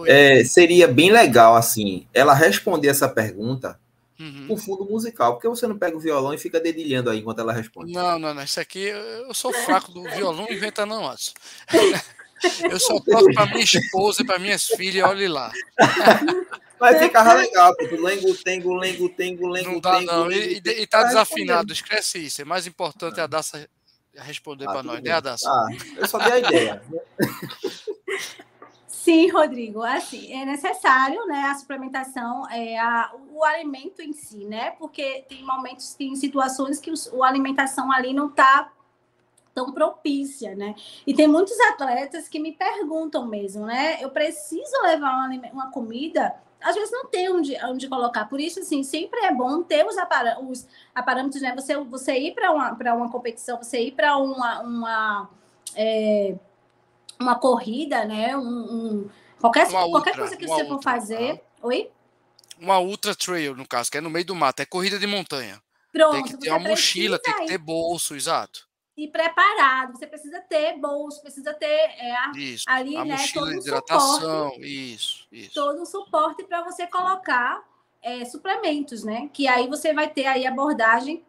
é, seria bem legal, assim, ela responder essa pergunta uhum. com fundo musical. Por que você não pega o violão e fica dedilhando aí enquanto ela responde? Não, não, não. Isso aqui, eu sou fraco do violão, inventa não, Adson. [LAUGHS] Eu só toco para minha esposa e para minhas filhas, olhe lá. Mas ficava legal, porque lengo, tengo, lengo, tengo, lengo, não dá, tengo. Não. E, e, e tá desafinado, esquece isso. É mais importante a Daça responder ah, para nós, né, Adassa? Ah, eu só dei a ideia. Sim, Rodrigo, assim, é necessário, né, a suplementação, é, a, o alimento em si, né, porque tem momentos, tem situações que os, a alimentação ali não está tão propícia, né, e tem muitos atletas que me perguntam mesmo, né, eu preciso levar uma, uma comida às vezes não tem onde, onde colocar. Por isso, assim, sempre é bom ter os, apar os parâmetros, né? Você, você ir para uma, uma competição, você ir para uma, uma, é, uma corrida, né? Um, um qualquer, uma qualquer ultra, coisa que você for fazer. Oi? Uma ultra trail, no caso, que é no meio do mato, é corrida de montanha. Pronto, tem que ter uma mochila, tem que ter bolso, exato e preparado. Você precisa ter bolso, precisa ter é, isso, ali, a né, todo um hidratação, suporte, isso, isso. Todo um suporte para você colocar é, suplementos, né? Que aí você vai ter aí abordagem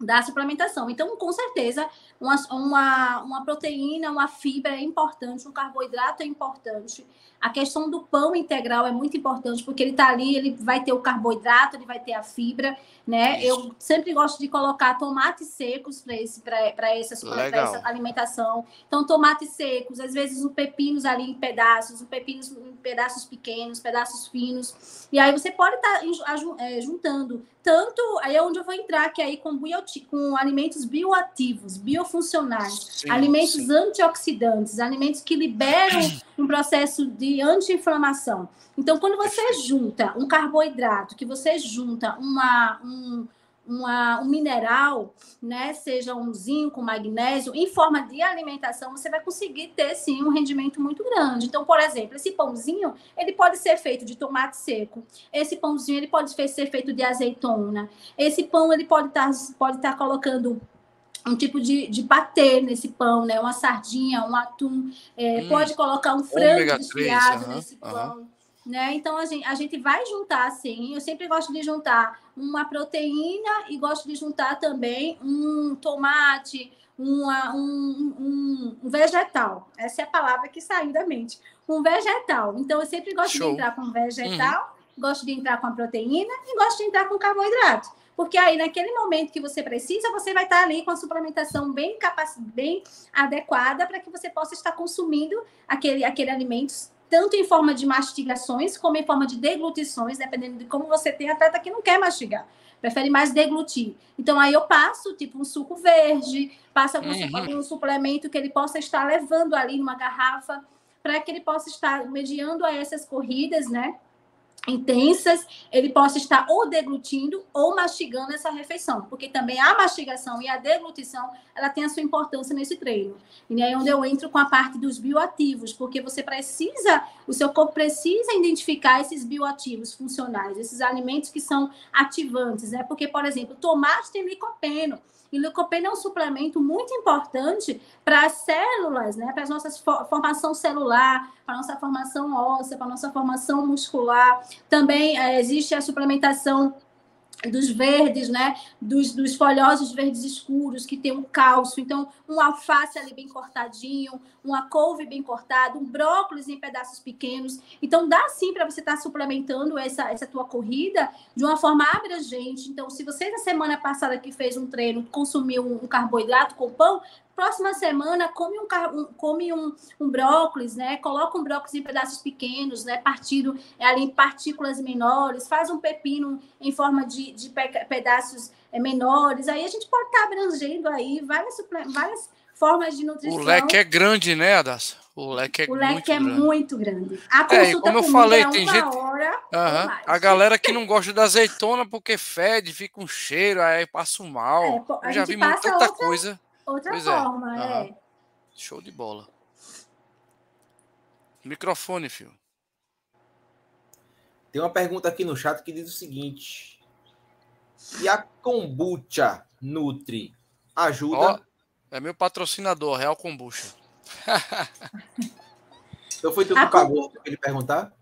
da suplementação. Então, com certeza, uma, uma, uma proteína, uma fibra é importante, um carboidrato é importante. A questão do pão integral é muito importante, porque ele está ali, ele vai ter o carboidrato, ele vai ter a fibra, né? Eu sempre gosto de colocar tomates secos para essa, essa alimentação. Então, tomates secos, às vezes os pepinos ali em pedaços, os pepinos em pedaços pequenos, pedaços finos. E aí você pode estar tá é, juntando tanto, aí é onde eu vou entrar, que é aí com, bioti, com alimentos bioativos, biofuncionais, sim, alimentos sim. antioxidantes, alimentos que liberam um processo de anti-inflamação. Então, quando você junta um carboidrato, que você junta uma, um, uma, um mineral, né, seja um zinco, um magnésio, em forma de alimentação, você vai conseguir ter sim um rendimento muito grande. Então, por exemplo, esse pãozinho, ele pode ser feito de tomate seco. Esse pãozinho, ele pode ser feito de azeitona. Esse pão, ele pode estar tá, pode estar tá colocando um tipo de, de patê nesse pão, né? Uma sardinha, um atum. É, hum, pode colocar um frango desfiado nesse pão. Né? Então a gente, a gente vai juntar assim. Eu sempre gosto de juntar uma proteína e gosto de juntar também um tomate, uma, um, um, um, vegetal. Essa é a palavra que saiu da mente. Um vegetal. Então eu sempre gosto Show. de entrar com vegetal, uhum. gosto de entrar com a proteína e gosto de entrar com carboidrato. Porque aí, naquele momento que você precisa, você vai estar ali com a suplementação bem, capac... bem adequada para que você possa estar consumindo aquele, aquele alimento tanto em forma de mastigações como em forma de deglutições, dependendo de como você tem atleta que não quer mastigar, prefere mais deglutir. Então aí eu passo tipo um suco verde, passo algum, uhum. algum suplemento que ele possa estar levando ali numa garrafa para que ele possa estar mediando a essas corridas, né? Intensas, ele possa estar ou deglutindo ou mastigando essa refeição, porque também a mastigação e a deglutição, ela tem a sua importância nesse treino. E aí é onde eu entro com a parte dos bioativos, porque você precisa, o seu corpo precisa identificar esses bioativos funcionais, esses alimentos que são ativantes, né? Porque, por exemplo, tomate tem licopeno, e licopeno é um suplemento muito importante para as células, né? Para a nossa formação celular, para a nossa formação óssea, para a nossa formação muscular. Também é, existe a suplementação dos verdes, né? Dos, dos folhosos verdes escuros, que tem um cálcio. Então, um alface ali bem cortadinho, uma couve bem cortada, um brócolis em pedaços pequenos. Então, dá sim para você estar tá suplementando essa, essa tua corrida de uma forma abrangente. Então, se você na semana passada que fez um treino consumiu um, carboidrato com pão, próxima semana come um, um come um, um, brócolis, né? Coloca um brócolis em pedaços pequenos, né? Partido é, ali em partículas menores, faz um pepino em forma de, de pedaços é, menores. Aí a gente pode estar tá abrangendo aí várias, várias formas de nutrição. O leque é grande, né, Adas? O leque é, o leque muito, é grande. muito grande. A consulta é, como eu falei, é tem gente. Hora uhum. A galera que não gosta da azeitona porque fede, fica um cheiro, aí passa mal. É, eu já vi tanta outra... coisa outra pois é. forma, é. é. Show de bola. Microfone, filho. Tem uma pergunta aqui no chat que diz o seguinte: E a kombucha Nutri ajuda? Oh, é meu patrocinador, Real Kombucha. [LAUGHS] então foi tu que a pagou com... ele perguntar?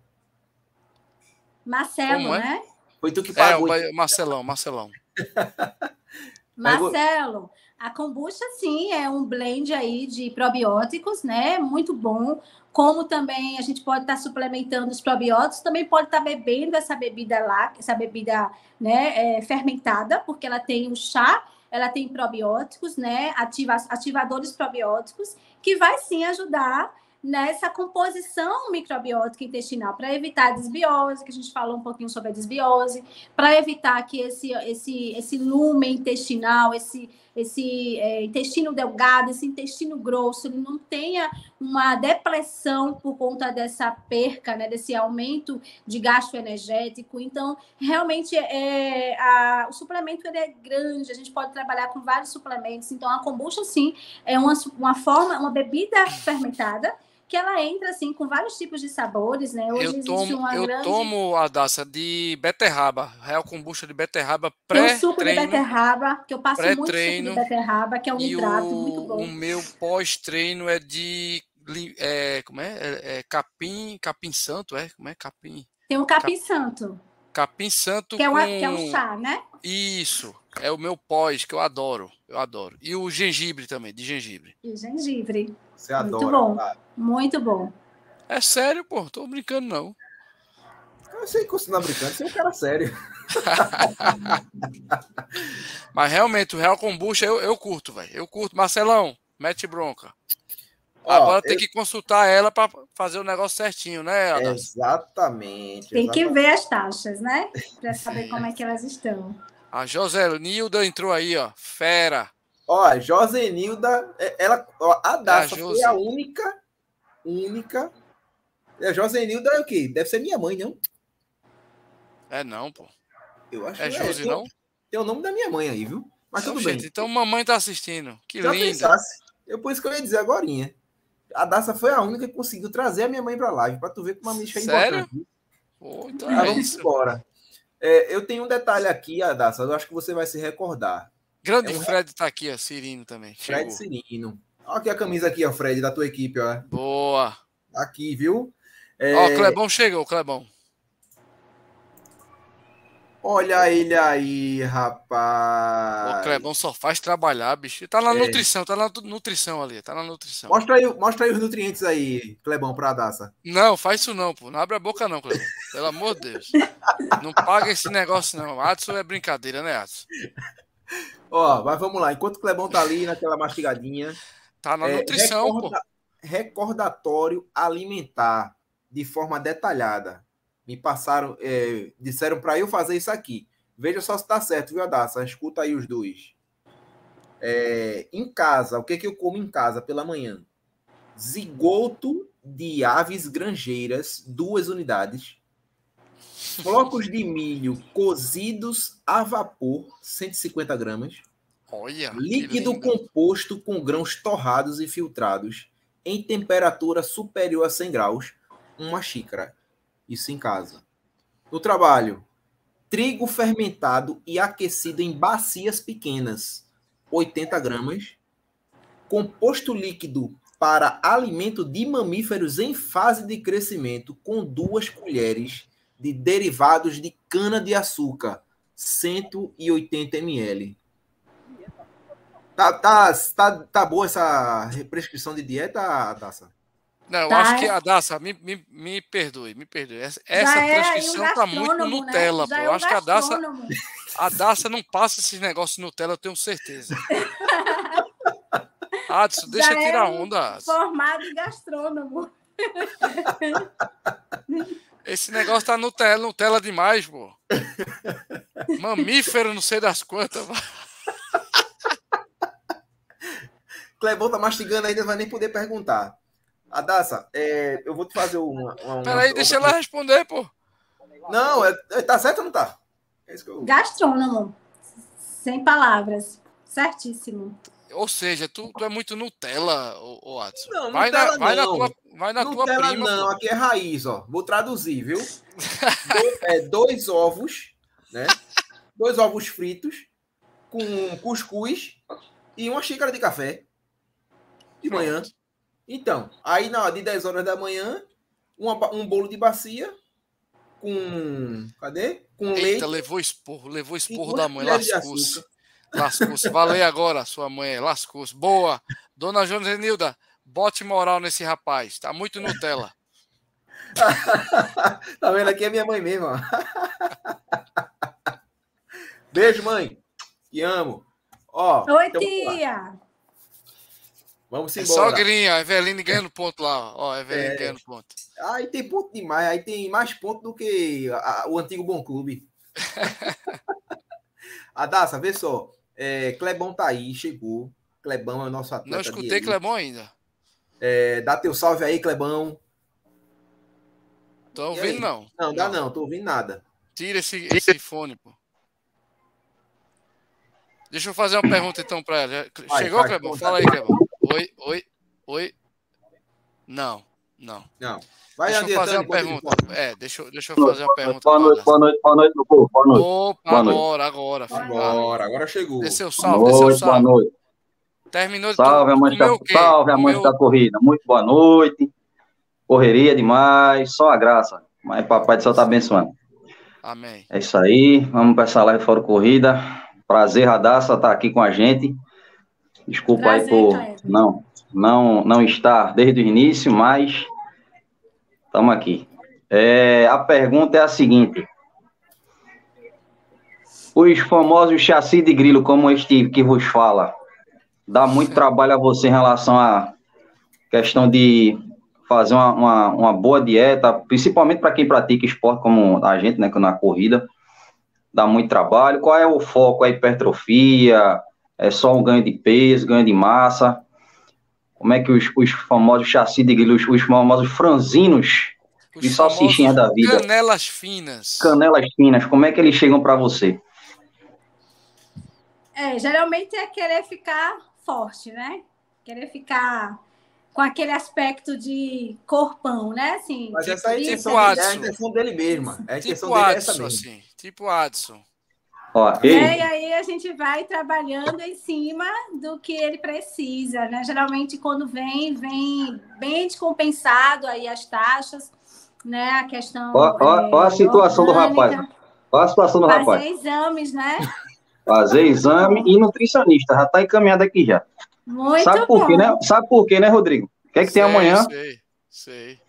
Marcelo, é? né? Foi tu que pagou. É, Marcelão, Marcelão. [LAUGHS] Marcelo, A kombucha, sim, é um blend aí de probióticos, né? Muito bom. Como também a gente pode estar suplementando os probióticos, também pode estar bebendo essa bebida lá, essa bebida né, é, fermentada, porque ela tem o chá, ela tem probióticos, né? Ativa, ativadores probióticos, que vai sim ajudar nessa composição microbiótica intestinal, para evitar a desbiose, que a gente falou um pouquinho sobre a desbiose, para evitar que esse, esse, esse lume intestinal, esse, esse é, intestino delgado, esse intestino grosso, ele não tenha uma depressão por conta dessa perca, né, desse aumento de gasto energético. Então, realmente, é, a, o suplemento ele é grande, a gente pode trabalhar com vários suplementos. Então, a kombucha, sim, é uma, uma forma, uma bebida fermentada, que ela entra assim com vários tipos de sabores, né? Hoje eu tomo, eu grande... tomo a daça de beterraba, real kombucha de beterraba pré Tem o suco de beterraba, que eu passo muito suco de beterraba, que é um hidrato muito bom. O meu pós-treino é de é, como é? é? é? capim, capim santo, é? Como é capim? Tem um capim Cap... santo. Capim santo que é, uma, com... que é um chá, né? Isso, é o meu pós que eu adoro, eu adoro. E o gengibre também, de gengibre. E gengibre. Você adora. Muito bom. Cara. Muito bom. É sério, pô. Tô brincando, não. Eu sei que você não tá brincando, você é um cara sério. [LAUGHS] Mas realmente, o Real Kombucha eu, eu curto, velho. Eu curto. Marcelão, mete bronca. Agora tem eu... que consultar ela para fazer o negócio certinho, né, Adalto? Exatamente. Tem exatamente. que ver as taxas, né? Para saber [LAUGHS] como é que elas estão. A Joselnilda entrou aí, ó. Fera. Ó, Josenilda, é, ela, ó, a Daça é a foi a única, única. A Josenilda é o quê? Deve ser minha mãe, não? É não, pô. Eu acho é que é. Josi, não? Tem o nome da minha mãe aí, viu? Mas então, tudo gente, bem. Então mamãe tá assistindo. Que Já linda. Pensasse. Eu por isso que eu ia dizer agora. A Daça foi a única que conseguiu trazer a minha mãe pra live, pra tu ver como a micha é Sério? importante. Pô, então é vamos embora. É, eu tenho um detalhe aqui, Adassa, eu acho que você vai se recordar. Grande é um... Fred tá aqui, ó, Cirino também. Fred Chegou. Cirino. Olha aqui a camisa aqui, ó, Fred, da tua equipe, ó. Boa. Aqui, viu? É... Ó, o Clebão chegou, Clebão. Olha ele aí, rapaz. O Clebão só faz trabalhar, bicho. Tá na é. nutrição, tá na nutrição ali, tá na nutrição. Mostra aí, mostra aí os nutrientes aí, Clebão, pra Daça. Não, faz isso não, pô. Não abre a boca não, Clebão. Pelo amor de Deus. Não paga esse negócio não. Adson é brincadeira, né, Adson? Ó, mas vamos lá. Enquanto o Clebão tá ali naquela mastigadinha. Tá na é, nutrição, recorda, pô. Recordatório alimentar de forma detalhada. Me passaram, é, disseram para eu fazer isso aqui. Veja só se tá certo, viu, Adassa? Escuta aí os dois. É, em casa, o que, que eu como em casa pela manhã? Zigoto de aves granjeiras, duas unidades flocos de milho cozidos a vapor, 150 gramas. Olha, líquido composto com grãos torrados e filtrados em temperatura superior a 100 graus, uma xícara. Isso em casa. No trabalho, trigo fermentado e aquecido em bacias pequenas, 80 gramas. Composto líquido para alimento de mamíferos em fase de crescimento, com duas colheres de derivados de cana-de-açúcar, 180 ml. Tá, tá, tá, tá boa essa prescrição de dieta, Daça? Não, eu tá. acho que a Daça, me, me, me perdoe, me perdoe. Essa, essa é prescrição um tá muito né? Nutella, né? pô. Eu é acho que a Daça, a Daça não passa esses negócios Nutella, eu tenho certeza. [LAUGHS] Adson, deixa eu tirar é onda. Formado em gastrônomo. [LAUGHS] Esse negócio tá Nutella, Nutella demais, pô. [LAUGHS] Mamífero, não sei das quantas. Clebão tá mastigando ainda, vai nem poder perguntar. Adassa, é, eu vou te fazer uma. uma Peraí, deixa ela responder, pô. Não, é, é, tá certo ou não tá? É eu... Gastrônomo. Sem palavras. Certíssimo. Ou seja, tu, tu é muito Nutella, ô, ô Adson. Não, vai Nutella na, vai não. Na tua, vai na Nutella tua prima. não, pô. aqui é raiz, ó. Vou traduzir, viu? [LAUGHS] Do, é, dois ovos, né? dois ovos fritos com cuscuz e uma xícara de café de manhã. Então, aí na de 10 horas da manhã, uma, um bolo de bacia com. Cadê? Com Eita, leite. levou esporro, levou esporro da mãe, lascou Lascou-se. Valeu agora, sua mãe. Lascou-se. Boa. Dona Jones Renilda, bote moral nesse rapaz. Tá muito Nutella. [LAUGHS] tá vendo? Aqui é minha mãe mesmo. Beijo, mãe. Te amo. Ó, Oi, então, tia. Vamos é embora. Sogrinha, a Eveline ganhando ponto lá. Ó, a Eveline é... ganhando ponto. Aí tem ponto demais. Aí tem mais ponto do que a, o antigo Bom Clube. [LAUGHS] Adassa, vê só. É, Clebão tá aí, chegou. Clebão é o nosso atleta. Não escutei Clebão ainda. É, dá teu salve aí, Clebão. Tô ouvindo, não. Não, dá não, tô ouvindo nada. Tira esse, esse fone, pô. Deixa eu fazer uma pergunta então para ela. Chegou, vai, Clebão? Fala aí, Clebão. Oi, oi, oi. Não, não. Não. Vai deixa eu fazer uma pergunta. É, deixa, eu, deixa eu fazer uma pergunta. Boa noite, boa noite, boa noite, meu povo. Boa noite. Opa, boa agora, noite. agora. Agora, agora chegou. Desceu salve, desceu salve. Boa noite. Terminou de Salve, amante da, salve, amante da corrida. Muito boa noite. Correria demais, só a graça. Mas papai do céu tá abençoando. Amém. É isso aí. Vamos para essa live fora corrida. Prazer, Radassa, estar tá aqui com a gente. Desculpa Prazer, aí por não, não, não estar desde o início, mas estamos aqui. É, a pergunta é a seguinte: os famosos chassi de grilo, como este que vos fala, dá muito trabalho a você em relação à questão de fazer uma, uma, uma boa dieta, principalmente para quem pratica esporte como a gente, né, na corrida, dá muito trabalho. Qual é o foco? A hipertrofia? É só um ganho de peso, ganho de massa? Como é que os, os famosos chassi de grilo, os, os famosos franzinos os de salsichinha da vida? Canelas finas. Canelas finas, como é que eles chegam para você? É, geralmente é querer ficar forte, né? Querer ficar com aquele aspecto de corpão, né? Assim, Mas essa é, tipo é a intenção dele mesmo. É a intenção tipo dele é essa mesmo. Assim, tipo Adson. Ó, é, e aí a gente vai trabalhando em cima do que ele precisa, né? Geralmente quando vem, vem bem descompensado aí as taxas, né? A questão. Ó, ó, ó a situação orgânica, do rapaz. Ó a situação do fazer rapaz. Fazer exames, né? Fazer exame e nutricionista, já está encaminhado aqui já. Muito Sabe por bom. quê, né? Sabe por quê, né, Rodrigo? O que é que sei, tem amanhã? Sei, sei.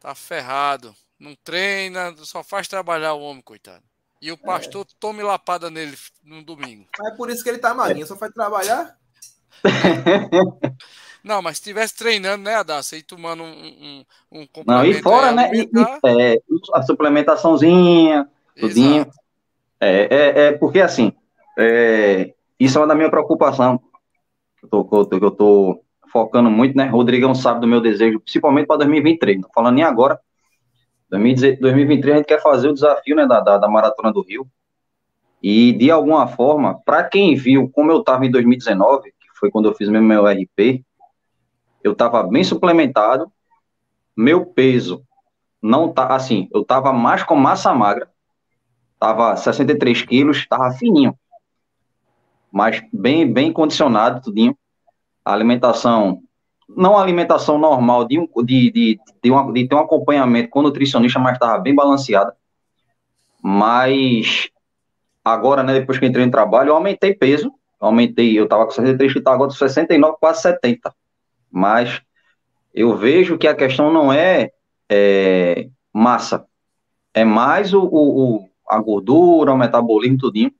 Tá ferrado. Não treina, só faz trabalhar o homem, coitado. E o pastor é. tome lapada nele no domingo. É por isso que ele tá magrinho, só faz trabalhar. [LAUGHS] Não, mas se estivesse treinando, né, Adassa, e tomando um, um, um Não, e fora, né? E, é, a suplementaçãozinha, tudinho. É, é, é, porque assim, é, isso é uma da minha preocupação. Eu tô, que eu tô focando muito, né? Rodrigão sabe do meu desejo, principalmente para 2023. Não falando nem agora. 2023 a gente quer fazer o desafio né, da, da, da Maratona do Rio. E, de alguma forma, para quem viu como eu estava em 2019, que foi quando eu fiz meu, meu RP, eu estava bem suplementado, meu peso não tá assim, eu estava mais com massa magra, estava 63 quilos, estava fininho mas bem, bem condicionado, tudinho. A alimentação, não alimentação normal de, um, de, de, de, uma, de ter um acompanhamento com nutricionista, mas estava bem balanceada. Mas agora, né, depois que entrei no trabalho, eu aumentei peso, aumentei, eu estava com 63, que está agora com 69, quase 70. Mas eu vejo que a questão não é, é massa, é mais o, o, a gordura, o metabolismo, tudinho.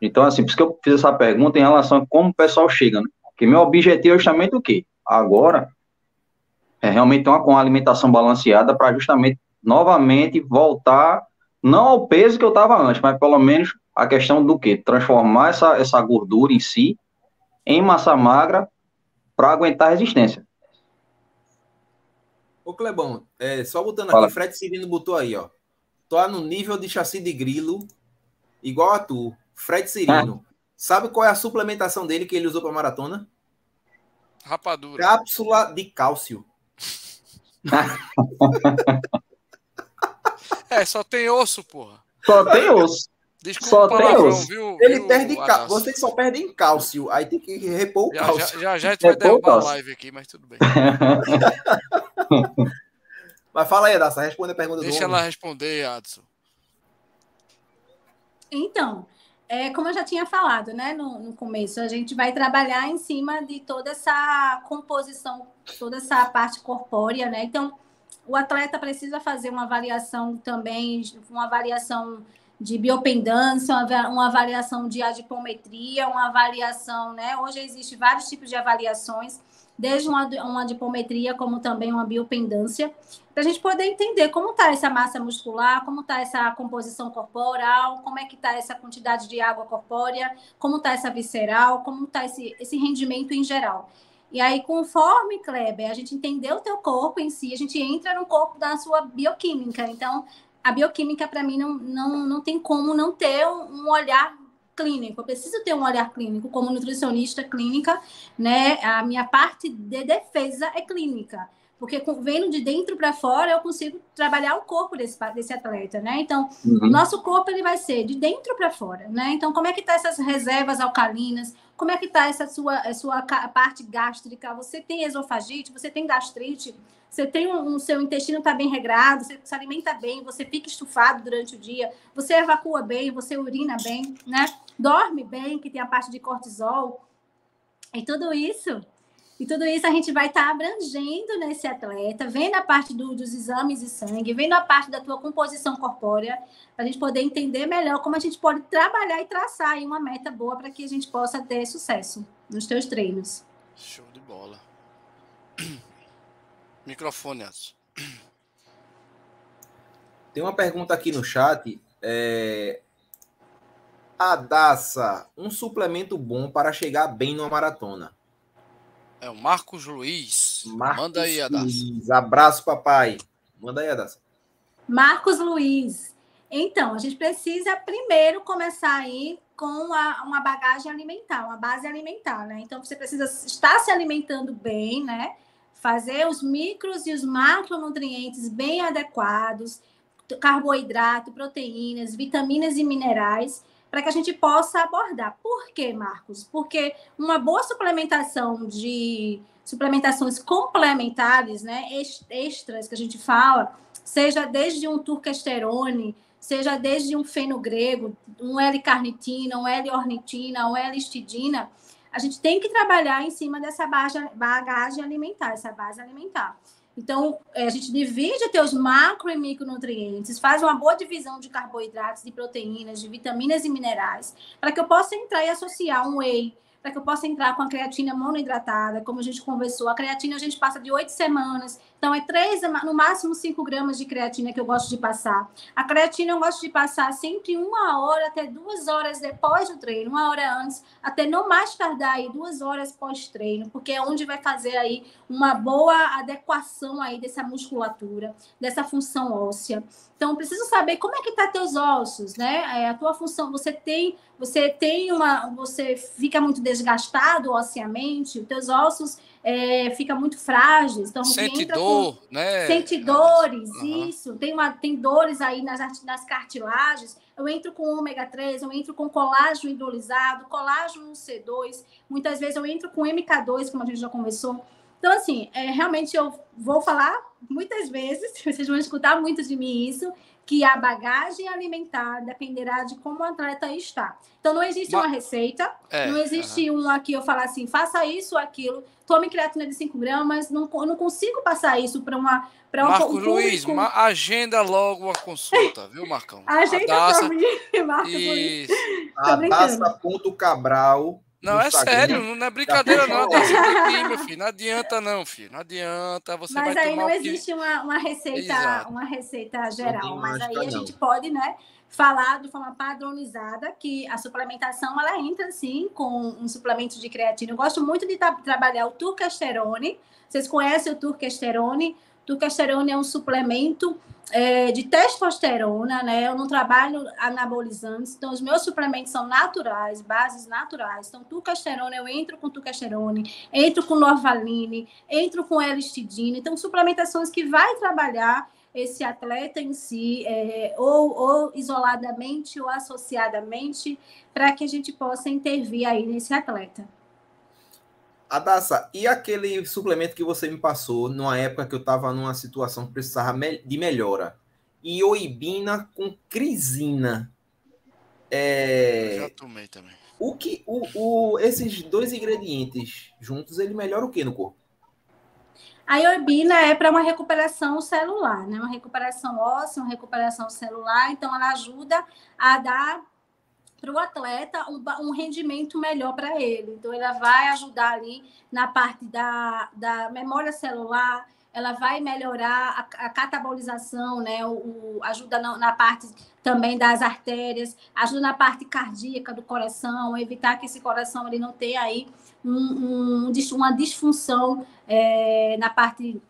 Então, assim, por isso que eu fiz essa pergunta em relação a como o pessoal chega, né? Porque meu objetivo é justamente o quê? Agora, é realmente uma, uma alimentação balanceada para justamente, novamente, voltar, não ao peso que eu estava antes, mas pelo menos a questão do quê? Transformar essa, essa gordura em si em massa magra para aguentar a resistência. Ô Clebão, é, só botando Fala. aqui, Fred Cirino botou aí, ó. Tô no nível de chassi de grilo igual a tu. Fred Cirino. Ah. Sabe qual é a suplementação dele que ele usou para maratona? Rapadura. Cápsula de cálcio. é, só tem osso, porra. Só tem osso. Desculpa só palavrão, tem osso. Viu, ele viu, perde cálcio. Você só perde em cálcio. Aí tem que repor o já, cálcio. Já, já, já a gente vai derrubar a live aqui, mas tudo bem. [LAUGHS] mas fala aí, Adassa, responde a pergunta Deixa do Deixa ela responder, Adson. Então, é, como eu já tinha falado, né, no, no começo, a gente vai trabalhar em cima de toda essa composição, toda essa parte corpórea, né? Então, o atleta precisa fazer uma avaliação também, uma avaliação de biopendância, uma avaliação de adipometria, uma avaliação, né? Hoje existe vários tipos de avaliações, desde uma, uma adipometria como também uma biopendância, para a gente poder entender como está essa massa muscular, como está essa composição corporal, como é que está essa quantidade de água corpórea, como está essa visceral, como está esse, esse rendimento em geral. E aí, conforme, Kleber, a gente entender o teu corpo em si, a gente entra no corpo da sua bioquímica. Então, a bioquímica, para mim, não, não, não tem como não ter um, olhar clínico. Eu preciso ter um olhar clínico como nutricionista clínica, né? A minha parte de defesa é clínica. Porque vendo de dentro para fora, eu consigo trabalhar o corpo desse, desse atleta, né? Então, uhum. o nosso corpo ele vai ser de dentro para fora, né? Então, como é que tá essas reservas alcalinas? Como é que tá essa sua, sua parte gástrica? Você tem esofagite? Você tem gastrite? Você tem um, um seu intestino está bem regrado, você se alimenta bem, você fica estufado durante o dia, você evacua bem, você urina bem, né? Dorme bem, que tem a parte de cortisol. E tudo isso, e tudo isso a gente vai estar tá abrangendo nesse atleta, vendo a parte do, dos exames de sangue, vendo a parte da tua composição corpórea, para a gente poder entender melhor como a gente pode trabalhar e traçar aí uma meta boa para que a gente possa ter sucesso nos teus treinos. Show de bola. [CLEARS THROAT] Microfone. Tem uma pergunta aqui no chat. É... Adassa, um suplemento bom para chegar bem numa maratona. É o Marcos Luiz. Marcos Manda aí, Adassa. Luiz. Abraço, papai. Manda aí, Adassa. Marcos Luiz. Então, a gente precisa primeiro começar aí com uma, uma bagagem alimentar, uma base alimentar, né? Então, você precisa estar se alimentando bem, né? fazer os micros e os macronutrientes bem adequados, carboidrato, proteínas, vitaminas e minerais, para que a gente possa abordar. Por quê, Marcos? Porque uma boa suplementação de suplementações complementares, né, extras que a gente fala, seja desde um turquesterone, seja desde um fenogrego, um L-carnitina, um L-ornitina, um L-histidina, a gente tem que trabalhar em cima dessa bagagem alimentar, essa base alimentar. Então, é, a gente divide teus macro e micronutrientes, faz uma boa divisão de carboidratos, de proteínas, de vitaminas e minerais, para que eu possa entrar e associar um whey, para que eu possa entrar com a creatina monoidratada, como a gente conversou. A creatina a gente passa de oito semanas, então é três, no máximo cinco gramas de creatina que eu gosto de passar. A creatina eu gosto de passar sempre uma hora até duas horas depois do treino, uma hora antes, até no mais tardar aí duas horas pós-treino, porque é onde vai fazer aí uma boa adequação aí dessa musculatura, dessa função óssea. Então, preciso saber como é que tá teus ossos, né? É, a tua função, você tem, você tem uma, você fica muito desgastado osseamente, os teus ossos é, fica muito frágeis. Então, sente dor, com, né? Sente dores, uhum. isso. Tem, uma, tem dores aí nas, nas cartilagens. Eu entro com ômega 3, eu entro com colágeno hidrolisado, colágeno C2. Muitas vezes eu entro com MK2, como a gente já conversou. Então, assim, é, realmente eu vou falar muitas vezes, [LAUGHS] vocês vão escutar muito de mim isso, que a bagagem alimentar dependerá de como o atleta está. Então, não existe uma receita, é, não existe uhum. um aqui eu falar assim, faça isso ou aquilo, tome creatina de 5 gramas, não, eu não consigo passar isso para uma para um Marco público... Luiz, agenda logo a consulta, viu, Marcão? [LAUGHS] Agenda Adassa, mim, [LAUGHS] Marcos Luiz. Adassa.cabral não, é sério, não é brincadeira, não. Aqui, meu filho. Não adianta, não, filho. Não adianta. Você mas vai aí não existe uma, uma receita, uma receita geral. Mas aí a gente pode, né? Falar de forma padronizada que a suplementação ela entra sim com um suplemento de creatina. Eu gosto muito de trabalhar o turcasterone. Vocês conhecem o turcasterone? Turcasterone é um suplemento é, de testosterona, né? Eu não trabalho anabolizantes, então os meus suplementos são naturais, bases naturais. Então, turcasterona, eu entro com turcasterone, entro com norvaline, entro com elistidina. Então, suplementações que vai trabalhar esse atleta em si, é, ou, ou isoladamente ou associadamente, para que a gente possa intervir aí nesse atleta. Adassa, e aquele suplemento que você me passou numa época que eu estava numa situação que precisava de melhora? Ioibina com crisina. É... Já tomei também. O que, o, o, esses dois ingredientes juntos, ele melhora o que no corpo? A iorbina é para uma recuperação celular, né? Uma recuperação óssea, uma recuperação celular. Então, ela ajuda a dar para o atleta um, um, rendimento melhor para ele. Então, ela vai ajudar ali na parte da, da memória celular, ela vai melhorar a, a catabolização, né? O, o ajuda na, na, parte também das artérias, ajuda na parte cardíaca do coração, evitar que esse coração ele não tenha aí um, um, uma disfunção é, na parte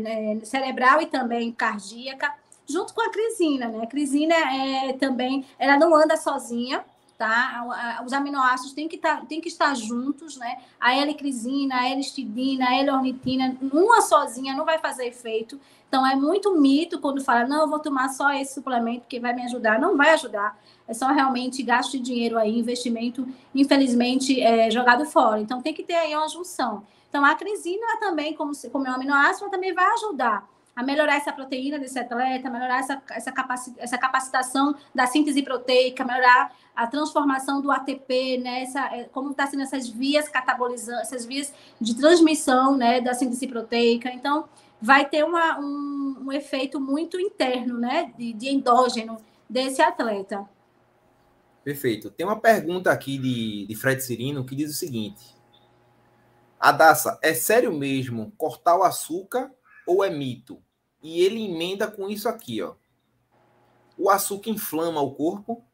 né, cerebral e também cardíaca, junto com a crisina, né? A crisina é também, ela não anda sozinha, tá? Os aminoácidos têm que, tá, têm que estar juntos, né? A L-crisina, a L-histidina, a L-ornitina, uma sozinha não vai fazer efeito. Então, é muito mito quando fala, não, eu vou tomar só esse suplemento que vai me ajudar. Não vai ajudar. É só realmente gasto de dinheiro aí, investimento, infelizmente, é, jogado fora. Então, tem que ter aí uma junção. Então, a crisina também, como, como é um aminoácido, também vai ajudar a melhorar essa proteína desse atleta, melhorar essa, essa, capaci essa capacitação da síntese proteica, melhorar a transformação do ATP, né? Essa, é, como está sendo essas vias catabolizando, essas vias de transmissão né, da síntese proteica. Então, vai ter uma, um, um efeito muito interno, né? De, de endógeno desse atleta. Perfeito. Tem uma pergunta aqui de, de Fred Cirino que diz o seguinte: Adassa, é sério mesmo cortar o açúcar ou é mito? E ele emenda com isso aqui, ó. O açúcar inflama o corpo?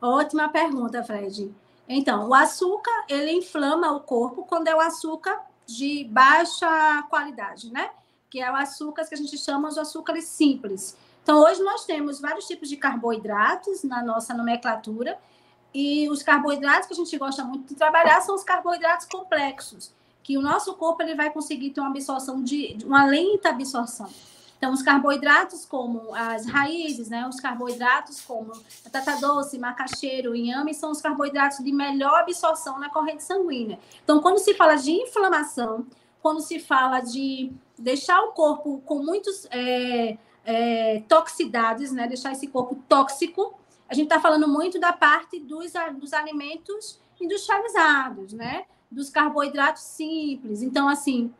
Ótima pergunta, Fred. Então, o açúcar, ele inflama o corpo quando é o açúcar de baixa qualidade, né? Que é o açúcar que a gente chama de açúcares simples. Então, hoje nós temos vários tipos de carboidratos na nossa nomenclatura, e os carboidratos que a gente gosta muito de trabalhar são os carboidratos complexos, que o nosso corpo ele vai conseguir ter uma absorção de uma lenta absorção. Então, os carboidratos como as raízes, né, os carboidratos como batata doce, macaxeira, inhame, são os carboidratos de melhor absorção na corrente sanguínea. Então, quando se fala de inflamação, quando se fala de deixar o corpo com muitos é, é, toxicidades, né, deixar esse corpo tóxico, a gente está falando muito da parte dos, dos alimentos industrializados, né? Dos carboidratos simples. Então, assim,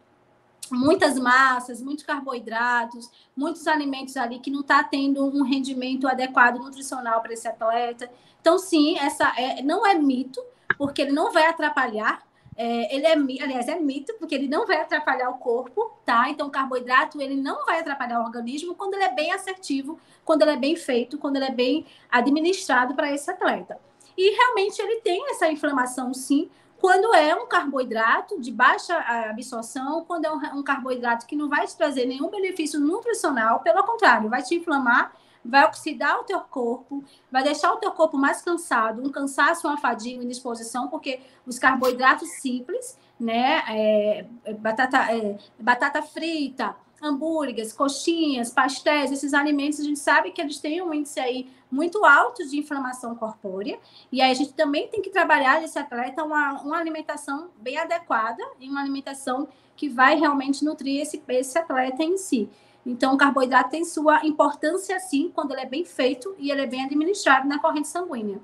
muitas massas, muitos carboidratos, muitos alimentos ali que não está tendo um rendimento adequado nutricional para esse atleta. Então, sim, essa é, não é mito, porque ele não vai atrapalhar. É, ele é, aliás, é mito, porque ele não vai atrapalhar o corpo, tá? Então, o carboidrato, ele não vai atrapalhar o organismo quando ele é bem assertivo, quando ele é bem feito, quando ele é bem administrado para esse atleta. E realmente ele tem essa inflamação, sim, quando é um carboidrato de baixa absorção, quando é um, carboidrato que não vai te trazer nenhum benefício nutricional, pelo contrário, vai te inflamar, vai oxidar o teu corpo, vai deixar o teu corpo mais cansado, um cansaço, uma fadiga, uma indisposição, porque os carboidratos simples, né, é batata, é, batata frita, hambúrgueres, coxinhas, pastéis, esses alimentos, a gente sabe que eles têm um índice aí muito alto de inflamação corpórea, e aí a gente também tem que trabalhar esse atleta uma, uma alimentação bem adequada e uma alimentação que vai realmente nutrir esse, esse atleta em si. Então, o carboidrato tem sua importância, sim, quando ele é bem feito e ele é bem administrado na corrente sanguínea.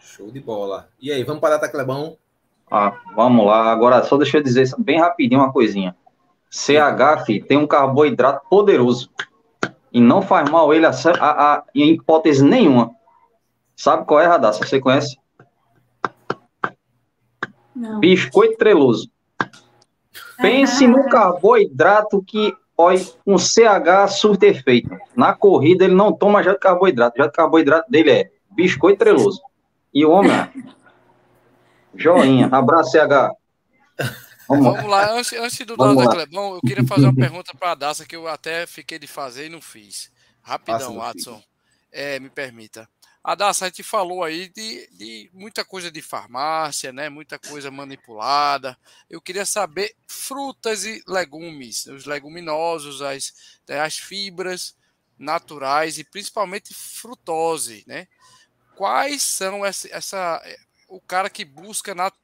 Show de bola. E aí, vamos para a Clebão? Ah, vamos lá. Agora, só deixa eu dizer bem rapidinho uma coisinha. CH, filho, tem um carboidrato poderoso. E não faz mal ele a, a, a, em hipótese nenhuma. Sabe qual é, Radassa? Você conhece? Não. Biscoito treloso. Pense no carboidrato que, olha, um CH surte efeito. Na corrida ele não toma já de carboidrato. Já de carboidrato dele é biscoito treloso. E o homem, joinha. Abraço, CH. Vamos, Vamos lá, antes, antes do Dado Clebão, eu queria fazer uma pergunta para a Daça que eu até fiquei de fazer e não fiz. Rapidão, Watson. É, me permita. A Daça, a gente falou aí de, de, muita coisa de farmácia, né? Muita coisa manipulada. Eu queria saber frutas e legumes, os leguminosos, as, né, as fibras naturais e principalmente frutose, né? Quais são essa, essa o cara que busca nat,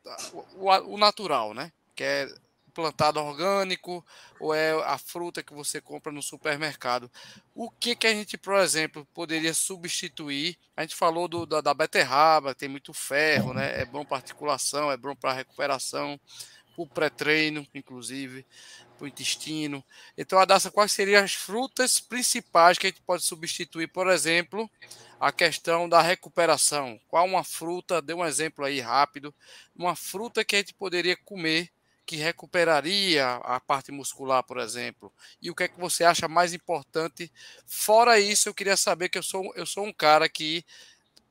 o, o natural, né? Que é plantado orgânico ou é a fruta que você compra no supermercado. O que que a gente, por exemplo, poderia substituir? A gente falou do, da, da beterraba, tem muito ferro, né? É bom para articulação, é bom para recuperação, o pré-treino, inclusive, para o intestino. Então, Adassa, quais seriam as frutas principais que a gente pode substituir, por exemplo, a questão da recuperação? Qual uma fruta, dê um exemplo aí rápido, uma fruta que a gente poderia comer que recuperaria a parte muscular, por exemplo? E o que é que você acha mais importante? Fora isso, eu queria saber que eu sou, eu sou um cara que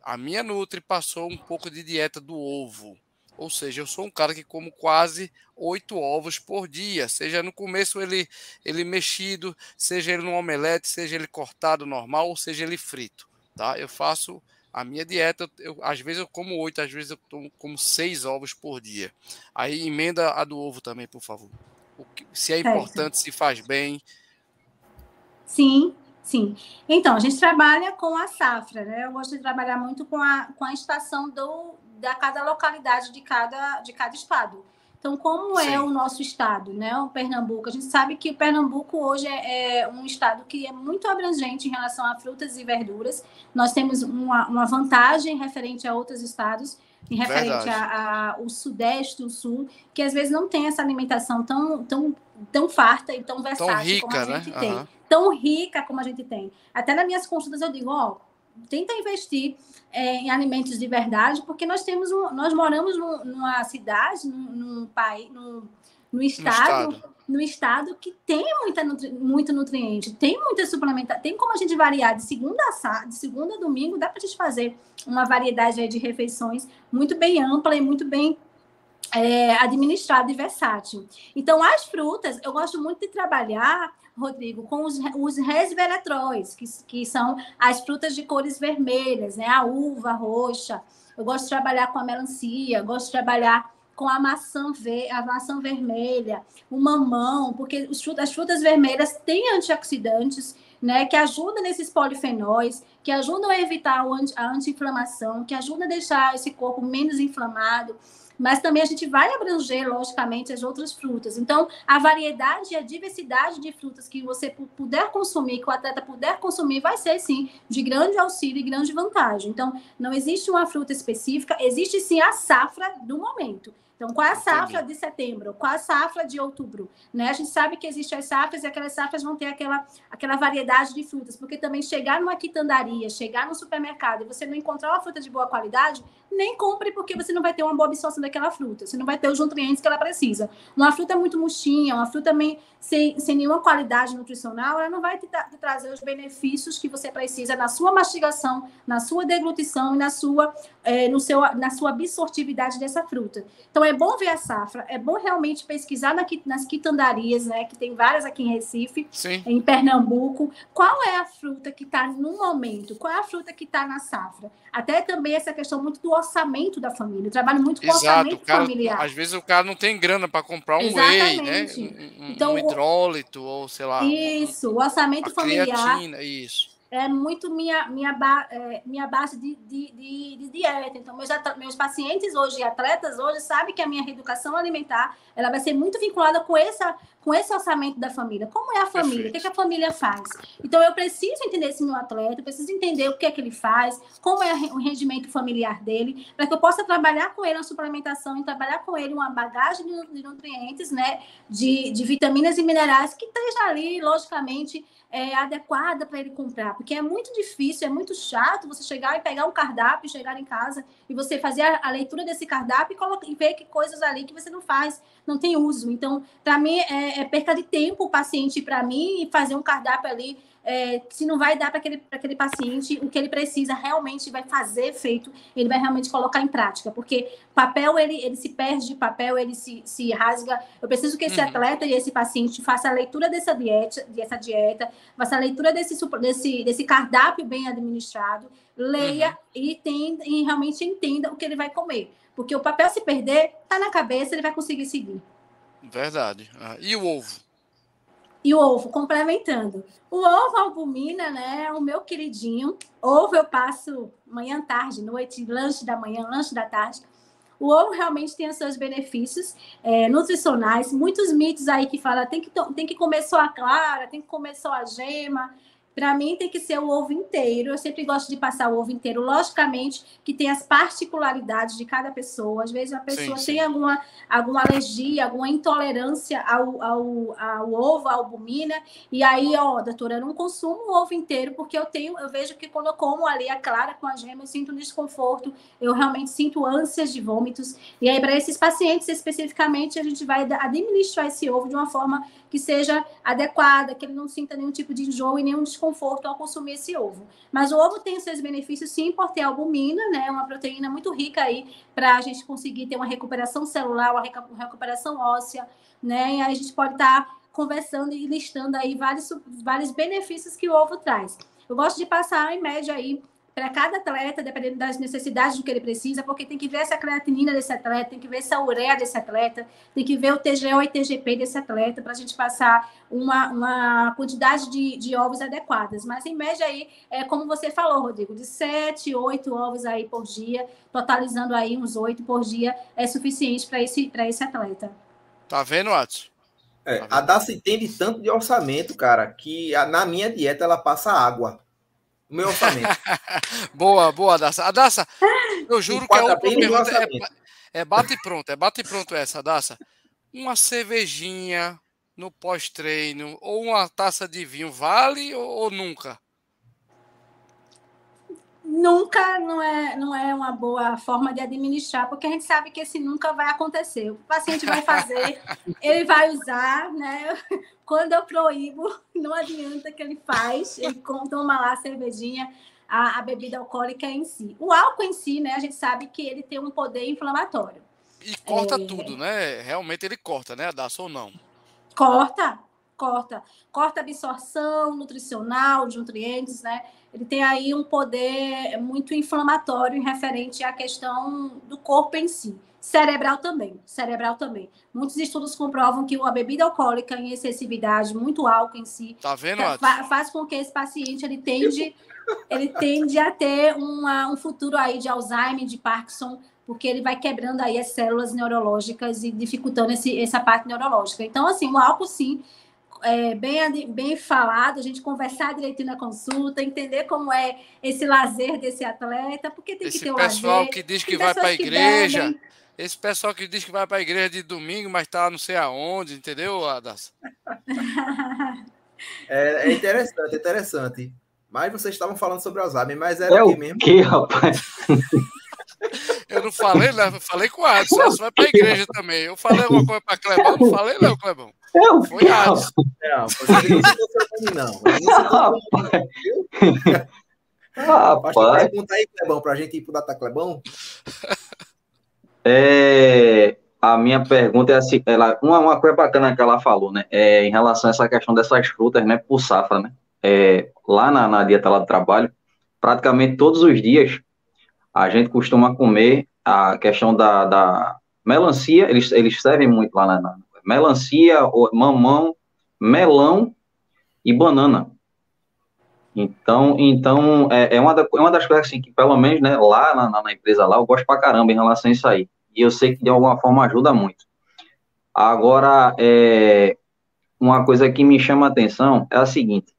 a minha Nutri passou um pouco de dieta do ovo. Ou seja, eu sou um cara que como quase oito ovos por dia, seja no começo ele, ele mexido, seja ele no omelete, seja ele cortado normal, ou seja ele frito. Tá? Eu faço a minha dieta, eu, às vezes eu como oito, às vezes eu como seis ovos por dia. Aí emenda a do ovo também, por favor. Que, se é importante, certo. se faz bem. Sim, sim. Então, a gente trabalha com a safra, né? Eu gosto de trabalhar muito com a, com a estação do, da cada localidade de cada, de cada estado. Então, como é Sim. é o nosso estado, né? O Pernambuco. A gente sabe que o Pernambuco hoje é, é, um estado que é muito abrangente em relação a frutas e verduras. Nós temos uma, uma vantagem referente a outros estados, em referente ao Sudeste, o Sul, que às vezes não tem essa alimentação tão, tão, tão farta e tão versátil tão rica, como a gente né? tem. Uhum. Tão rica como a gente tem. Até nas minhas consultas eu digo, ó, tenta investir é, em alimentos de verdade, porque nós temos um, nós moramos num, numa cidade, num, num país, num, num estado, no estado, no estado que tem muita nutri, muito nutriente, tem muita suplementação, tem como a gente variar de segunda a de segunda a domingo, dá para a gente fazer uma variedade de refeições muito bem ampla e muito bem é, administrada e versátil. Então, as frutas, eu gosto muito de trabalhar Rodrigo, com os, os resveratrós, que, que são as frutas de cores vermelhas, né? A uva roxa. Eu gosto de trabalhar com a melancia, gosto de trabalhar com a maçã, ver, a maçã vermelha, o mamão, porque as frutas vermelhas têm antioxidantes, né, que ajudam nesses polifenóis, que ajudam a evitar a anti-inflamação, que ajudam a deixar esse corpo menos inflamado mas também a gente vai abranger, logicamente, as outras frutas. Então, a variedade e a diversidade de frutas que você puder consumir, que o atleta puder consumir, vai ser, sim, de grande auxílio e grande vantagem. Então, não existe uma fruta específica, existe, sim, a safra do momento. Então, qual é a safra Entendi. de setembro? Qual é a safra de outubro? Né? A gente sabe que existem as safras e aquelas safras vão ter aquela, aquela variedade de frutas, porque também chegar numa quitandaria, chegar no supermercado e você não encontrar uma fruta de boa qualidade, nem compre porque você não vai ter uma boa absorção daquela fruta, você não vai ter os nutrientes que ela precisa. Uma fruta muito murchinha, uma fruta também sem, sem nenhuma qualidade nutricional, ela não vai te, te, trazer os benefícios que você precisa na sua mastigação, na sua deglutição e na sua, é, no seu, na sua absortividade dessa fruta. Então, é bom ver a safra, é bom realmente pesquisar na, nas quitandarias, né, que tem várias aqui em Recife, Sim. em Pernambuco, qual é a fruta que está no momento, qual é a fruta que está na safra. Até também essa questão muito do orçamento da família. Eu trabalho muito com Exato, orçamento cara, familiar. Às vezes o cara não tem grana para comprar um Exatamente. whey, né? Um, então, um hidrólito, ou sei lá. Isso, o orçamento familiar. Creatina, isso é muito minha, minha, ba, é, minha base de, de, de, de, dieta. Então, meus, meus pacientes hoje, atletas hoje, sabem que a minha reeducação alimentar ela vai ser muito vinculada com, essa, com esse orçamento da família. Como é a família? Perfeito. O que, é que, a família faz? Então, eu preciso entender esse meu atleta, eu preciso entender o que é que ele faz, como é o rendimento familiar dele, para que eu possa trabalhar com ele na suplementação e trabalhar com ele uma bagagem de nutrientes, né, de, de vitaminas e minerais que esteja ali, logicamente, é, adequada para ele comprar, porque é muito difícil, é muito chato você chegar e pegar um cardápio, chegar em casa e você fazer a, a leitura desse cardápio e, e ver que coisas ali que você não faz, não tem uso. Então, para mim, é, é perca de tempo o paciente para mim fazer um cardápio ali é, se não vai dar para aquele, aquele paciente o que ele precisa realmente vai fazer efeito, ele vai realmente colocar em prática, porque papel ele, ele se perde de papel, ele se, se rasga. Eu preciso que esse uhum. atleta e esse paciente faça a leitura dessa dieta, dessa dieta, faça a leitura desse, desse, desse cardápio bem administrado, leia uhum. e, tem, e realmente entenda o que ele vai comer. Porque o papel se perder, tá na cabeça, ele vai conseguir seguir. Verdade. Ah, e o ovo? E o ovo, complementando. O ovo albumina, né? O meu queridinho. Ovo eu passo manhã, tarde, noite, lanche da manhã, lanche da tarde. o ovo realmente tem os seus benefícios é, nutricionais. Muitos mitos aí que falam tem que, tem que comer só a clara, tem que comer só a gema. Para mim tem que ser o ovo inteiro. Eu sempre gosto de passar o ovo inteiro. Logicamente que tem as particularidades de cada pessoa. Às vezes a pessoa sim, sim. tem alguma, alguma alergia, alguma intolerância ao, ao, ao ovo, à albumina. E aí, ó, doutora, eu não consumo o ovo inteiro porque eu tenho, eu vejo que quando eu como ali a clara com a gema, eu sinto um desconforto. Eu realmente sinto ânsias de vômitos. E aí, para esses pacientes especificamente, a gente vai administrar esse ovo de uma forma que seja adequada, que ele não sinta nenhum tipo de enjoo e nenhum desconforto ao consumir esse ovo. Mas o ovo tem seus benefícios sim por ter albumina, né? Uma proteína muito rica aí para a gente conseguir ter uma recuperação celular, uma recuperação óssea, né? E aí a gente pode estar tá conversando e listando aí vários, vários benefícios que o ovo traz. Eu gosto de passar em média aí para cada atleta, dependendo das necessidades do que ele precisa, porque tem que ver essa creatinina desse atleta, tem que ver essa ureia desse atleta, tem que ver o TGO e TGP desse atleta, para a gente passar uma, uma quantidade de, de ovos adequadas. Mas, em média, aí, é como você falou, Rodrigo, de 7, 8 ovos aí por dia, totalizando aí uns 8 por dia, é suficiente para esse, esse atleta. Tá vendo, Watson? É, tá a Daci entende tanto de orçamento, cara, que a, na minha dieta ela passa água o meu orçamento. [LAUGHS] boa, boa, Daça. Daça, eu juro que é outra pergunta. É, é bate pronto, é bate pronto essa, Daça. Uma cervejinha no pós-treino ou uma taça de vinho vale ou, ou nunca? Nunca não é, não é uma boa forma de administrar, porque a gente sabe que esse nunca vai acontecer. O paciente vai fazer, [LAUGHS] ele vai usar, né? Quando eu proíbo, não adianta que ele faz, ele toma lá a cervejinha, a, a bebida alcoólica em si. O álcool em si, né? A gente sabe que ele tem um poder inflamatório. E corta é... tudo, né? Realmente ele corta, né? Dá ou não? Corta, corta. Corta a absorção nutricional de nutrientes, né? Ele tem aí um poder muito inflamatório em referente à questão do corpo em si. Cerebral também, cerebral também. Muitos estudos comprovam que a bebida alcoólica em excessividade, muito álcool em si, tá vendo, fa faz com que esse paciente ele tende, ele tende a ter uma, um futuro aí de Alzheimer, de Parkinson, porque ele vai quebrando aí as células neurológicas e dificultando esse, essa parte neurológica. Então, assim, o álcool sim é, bem, bem falado, a gente conversar direitinho na consulta, entender como é esse lazer desse atleta, porque tem esse que ter o pessoal lazer. que diz que vai para a igreja, esse pessoal que diz que vai para a igreja de domingo, mas está não sei aonde, entendeu, Adas? [LAUGHS] é, é interessante, interessante. Mas vocês estavam falando sobre Alzheimer, mas era é o que mesmo? Que, rapaz? [LAUGHS] Eu não falei, né? Eu falei com o Adson, você vai para a igreja também. Eu falei alguma coisa para Clebão, não falei não, Clebão. Eu Foi Adson. Não, você não não. Rapaz. Rapaz. Pergunta aí, Clebão, para a gente ir para o Data Clebão. É, a minha pergunta é assim, ela, uma, uma coisa bacana que ela falou, né, é, em relação a essa questão dessas frutas, né, por safra, né, é, lá na, na dieta lá do trabalho, praticamente todos os dias a gente costuma comer a questão da, da melancia, eles, eles servem muito lá na, na melancia, mamão, melão e banana. Então, então é, é, uma, da, é uma das coisas assim, que, pelo menos, né, lá na, na, empresa lá, eu gosto pra caramba em relação a isso aí. E eu sei que de alguma forma ajuda muito. Agora, é, uma coisa que me chama a atenção é a seguinte.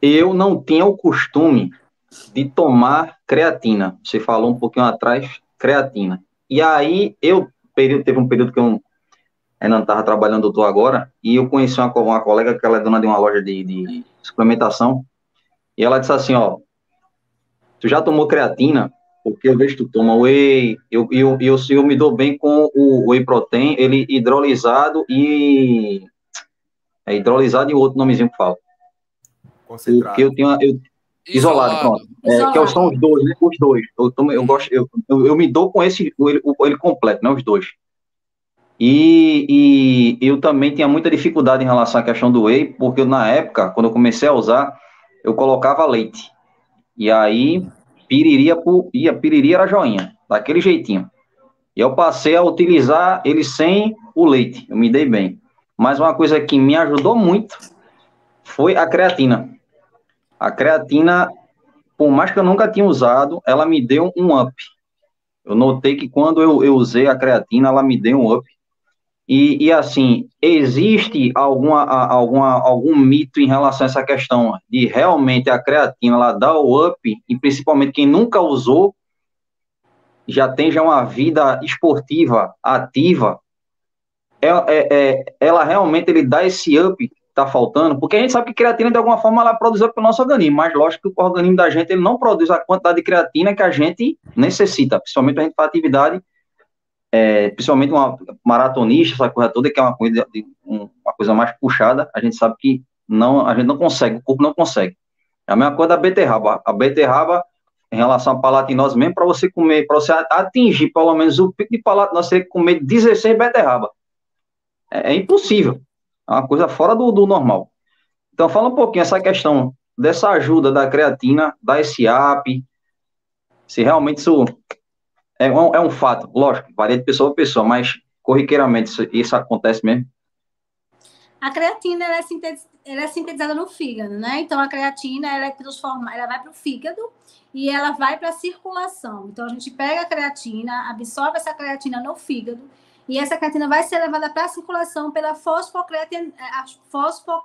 Eu não tinha o costume de tomar creatina. Você falou um pouquinho atrás, creatina. E aí, eu, período, teve um período que eu ainda não estava trabalhando, eu agora, e eu conheci uma, uma colega que ela é dona de uma loja de, de suplementação, e ela disse assim, ó, tu já tomou creatina? Porque eu vejo que tu toma whey, eu, eu, eu, eu me dou bem com o whey protein, ele hidrolisado e... É hidrolisado e outro nomezinho que fala. Concentrado. Porque eu tenho, eu, Isolado, Isolado. pronto. É, que são os dois, né? Os dois. Eu, eu, eu gosto, eu, eu, eu, me dou com esse, ele, ele completo, né? Os dois. E, e, eu também tinha muita dificuldade em relação à questão do whey, porque na época, quando eu comecei a usar, eu colocava leite. E aí, piriria, por, ia, piriria era joinha, daquele jeitinho. E eu passei a utilizar ele sem o leite, eu me dei bem. Mas uma coisa que me ajudou muito foi a creatina. A creatina, por mais que eu nunca tinha usado, ela me deu um up. Eu notei que quando eu, eu usei a creatina, ela me deu um up. E, e assim, existe alguma, alguma, algum mito em relação a essa questão de realmente a creatina ela dá o up, e principalmente quem nunca usou, já tem já uma vida esportiva ativa, é, é, é, ela realmente ele dá esse up está faltando, porque a gente sabe que creatina de alguma forma ela produz up para o nosso organismo, mas lógico que o organismo da gente ele não produz a quantidade de creatina que a gente necessita, principalmente a gente faz atividade, é, principalmente uma maratonista, essa coisa toda, que é uma coisa, uma coisa mais puxada, a gente sabe que não, a gente não consegue, o corpo não consegue. É a mesma coisa da beterraba. A beterraba em relação à palatinose, mesmo para você comer, para você atingir pelo menos o pico de palatinose, você tem que comer 16 beterraba. É, é, impossível. É uma coisa fora do, do normal. Então, fala um pouquinho essa questão dessa ajuda da creatina, da SIAP, se realmente isso é um, é um fato, lógico, varia de pessoa a pessoa, mas corriqueiramente isso, isso acontece mesmo. A creatina ela é, ela é, sintetizada no fígado, né? Então a creatina ela é transforma, ela vai para o fígado e ela vai para a circulação. Então a gente pega a creatina, absorve essa creatina no fígado e essa creatina vai ser levada para a circulação pela fosfocreatina, fosfo,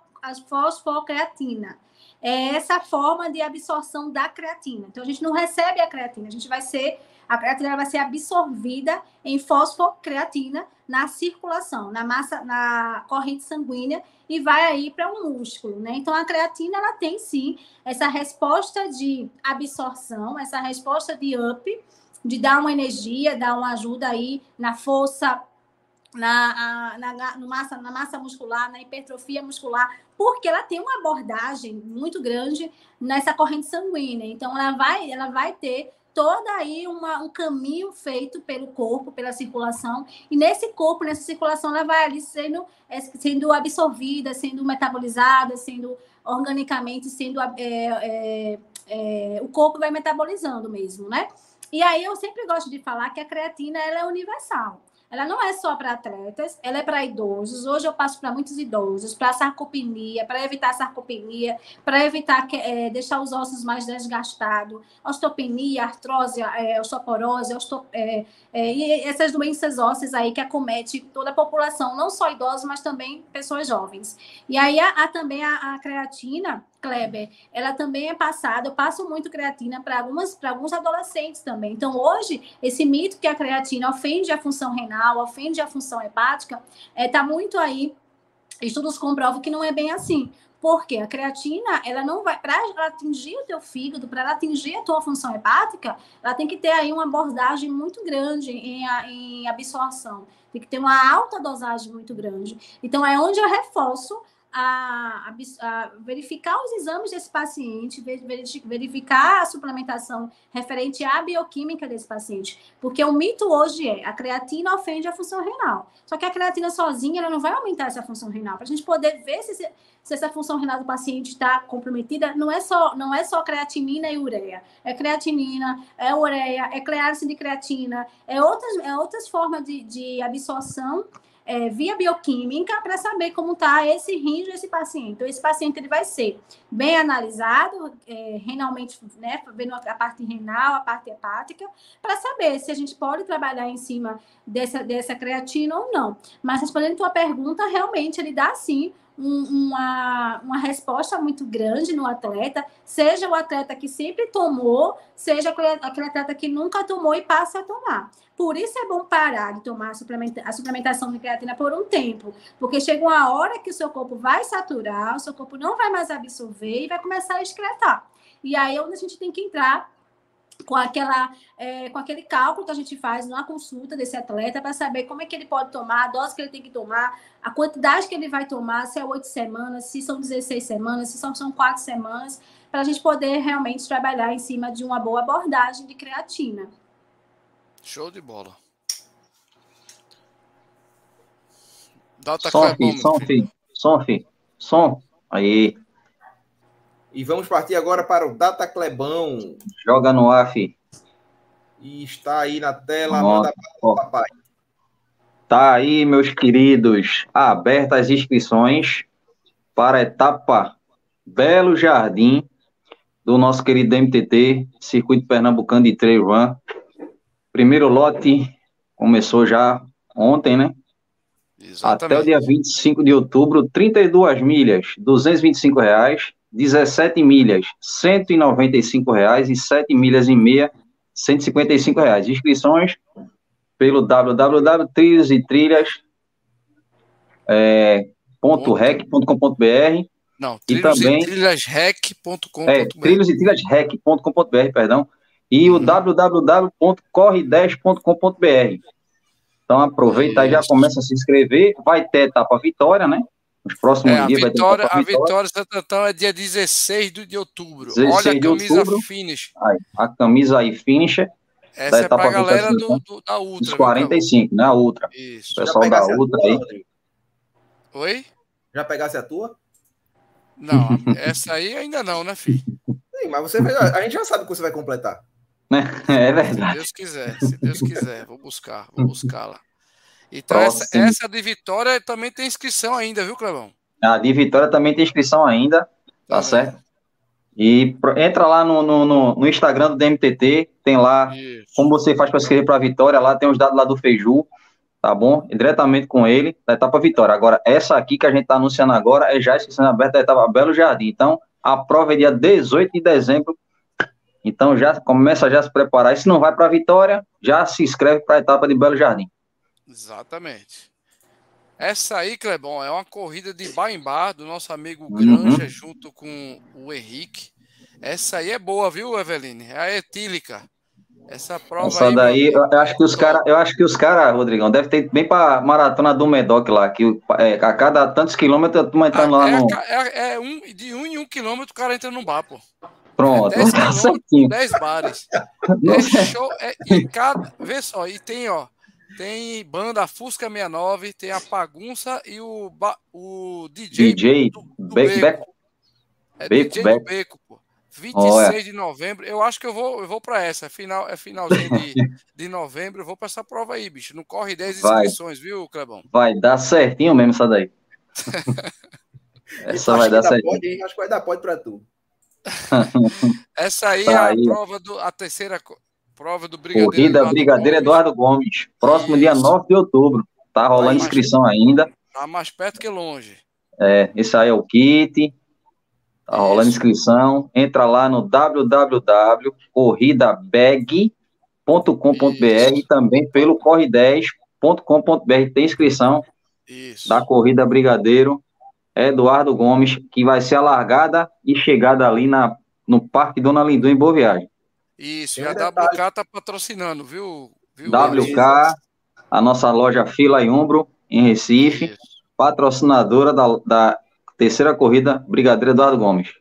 fosfocreatina. É essa forma de absorção da creatina. Então a gente não recebe a creatina, a gente vai ser a creatina vai ser absorvida em fosfocreatina na circulação, na massa, na corrente sanguínea e vai aí para o um músculo, né? Então a creatina ela tem sim essa resposta de absorção, essa resposta de up, de dar uma energia, dar uma ajuda aí na força, na, na, na, massa, na massa muscular, na hipertrofia muscular, porque ela tem uma abordagem muito grande nessa corrente sanguínea. Então, ela vai, ela vai ter todo aí uma, um caminho feito pelo corpo, pela circulação, e nesse corpo, nessa circulação, ela vai ali sendo, é, sendo absorvida, sendo metabolizada, sendo organicamente, sendo é, é, é, o corpo vai metabolizando mesmo, né? E aí eu sempre gosto de falar que a creatina ela é universal. Ela não é só para atletas, ela é para idosos. Hoje eu passo para muitos idosos, para sarcopenia, para evitar sarcopenia, para evitar que, é, deixar os ossos mais desgastados, osteopenia, artrose, é, osteoporose, osteo, é, e essas doenças ósseas aí que acomete toda a população, não só idosos, mas também pessoas jovens. E aí há, há também a, a creatina, Kleber, ela também é passada, eu passo muito creatina para algumas para alguns adolescentes também. Então, hoje, esse mito que a creatina ofende a função renal, ofende a função hepática, está é, tá muito aí. Estudos comprovam que não é bem assim. Porque a creatina, ela não vai, para atingir o teu fígado, para ela atingir a tua função hepática, ela tem que ter aí uma abordagem muito grande em, em absorção. Tem que ter uma alta dosagem muito grande. Então, é onde eu reforço a, a, verificar os exames desse paciente, verificar a suplementação referente à bioquímica desse paciente. Porque o mito hoje é a creatina ofende a função renal. Só que a creatina sozinha ela não vai aumentar essa função renal. Para a gente poder ver se, se essa função renal do paciente está comprometida, não é só não é só creatinina e ureia. É creatinina, é ureia, é cleárese de creatina, é outras, é outras formas de, de absorção é, via bioquímica para saber como está esse rim desse paciente. Então, esse paciente ele vai ser bem analisado, é, renalmente, né, vendo a parte renal, a parte hepática, para saber se a gente pode trabalhar em cima dessa, dessa creatina ou não. Mas respondendo a tua pergunta, realmente ele dá sim um, uma, uma resposta muito grande no atleta, seja o atleta que sempre tomou, seja aquele, aquele atleta que nunca tomou e passa a tomar. Por isso é bom parar de tomar a, suplementa a suplementação de creatina por um tempo, porque chega uma hora que o seu corpo vai saturar, o seu corpo não vai mais absorver e vai começar a excretar. E aí é onde a gente tem que entrar com, aquela, é, com aquele cálculo que a gente faz na consulta desse atleta para saber como é que ele pode tomar, a dose que ele tem que tomar, a quantidade que ele vai tomar, se é oito semanas, se são 16 semanas, se são, são quatro semanas, para a gente poder realmente trabalhar em cima de uma boa abordagem de creatina. Show de bola. Data som, filho, som, filho. Som, filho. Som. Aí. E vamos partir agora para o Data Clebão. Joga no ar, fi. E está aí na tela, Nossa, manda para o papai. Tá aí, meus queridos, abertas as inscrições para a etapa Belo Jardim do nosso querido MTT, Circuito Pernambucano de Trail Run. Primeiro lote começou já ontem, né? Exatamente. Até o dia 25 de outubro, 32 milhas, 225 reais, 17 milhas, 195 reais e 7 milhas e meia, 155 reais. Inscrições pelo www.trilhos trilhas é, não, trilhos e, também, trilhasrec.com.br é, trilhos e trilhasrec.com.br, perdão, e uhum. o www.corre10.com.br. Então aproveita e já começa a se inscrever, vai ter etapa vitória, né? Nos próximos é, dias vitória, vai ter A vitória Santantão é dia 16 de outubro. Olha a camisa outubro, finish. Aí, a camisa aí finish. Essa é para a galera do, do, da Ultra. Dos 45, né? A Ultra. Isso. O pessoal da Ultra aí. Oi? Já pegasse a tua? Não, [LAUGHS] essa aí ainda não, né, filho? Sim, mas você vai, a gente já sabe que você vai completar. [LAUGHS] É verdade. Se Deus quiser, se Deus quiser, vou buscar, vou buscá-la. Então, essa, essa, de Vitória também tem inscrição ainda, viu, Clevão? A de Vitória também tem inscrição ainda, tá, tá certo? E entra lá no, no, no, Instagram do DMTT, tem lá Isso. como você faz para escrever para a Vitória, lá tem os dados lá do Feiju, tá bom? E diretamente com ele, da etapa Vitória. Agora, essa aqui que a gente está anunciando agora é já inscrição aberta da etapa Belo Jardim. Então, a prova é dia 18 de dezembro. Então, já começa já a se preparar. E se não vai para a Vitória, já se inscreve para a etapa de Belo Jardim. Exatamente. Essa aí, Clebon, é uma corrida de bar em bar do nosso amigo uhum. Granja junto com o Henrique. Essa aí é boa, viu, Eveline? É a etílica. Essa prova Essa aí, daí, eu acho que os caras, eu acho que os caras, Rodrigão, deve ter bem para maratona do Medoc lá, que é, a cada tantos quilômetros tu entrando ah, lá é, no é, é, um de um em um quilômetro o cara entra no bar, pô. Pronto, é 10 [LAUGHS] quilômetros, 10 bares. [LAUGHS] É show, é, e cada, vê só, e tem, ó, tem banda Fusca 69, tem a Pagunça e o, o DJ, DJ do, do Beco. Beco. É Beco, DJ Beco. do Beco, pô. 26 Olha. de novembro, eu acho que eu vou, eu vou para essa. Final, é finalzinho de, [LAUGHS] de novembro, eu vou para essa prova aí, bicho. Não corre 10 inscrições, vai. viu, Clebão? Vai dar certinho mesmo essa daí. [LAUGHS] essa vai dar certinho. Pode, acho que vai dar pode para tu. [LAUGHS] essa aí tá é a aí. prova do a terceira prova do Brigadeiro. Corrida Eduardo Brigadeiro Gomes. Eduardo Gomes. Próximo Isso. dia 9 de outubro. Tá rolando tá inscrição ainda. Tá mais perto que longe. É, esse aí é o kit. Tá rolando inscrição. Entra lá no www.corridabag.com.br e também pelo corre10.com.br. Tem inscrição Isso. da Corrida Brigadeiro Eduardo Gomes, que vai ser alargada e chegada ali na, no Parque Dona Lindu, em Boa Viagem. Isso, e a WK tá patrocinando, viu? viu WK, a nossa loja Fila e Umbro, em Recife, Isso. patrocinadora da, da terceira corrida Brigadeiro Eduardo Gomes.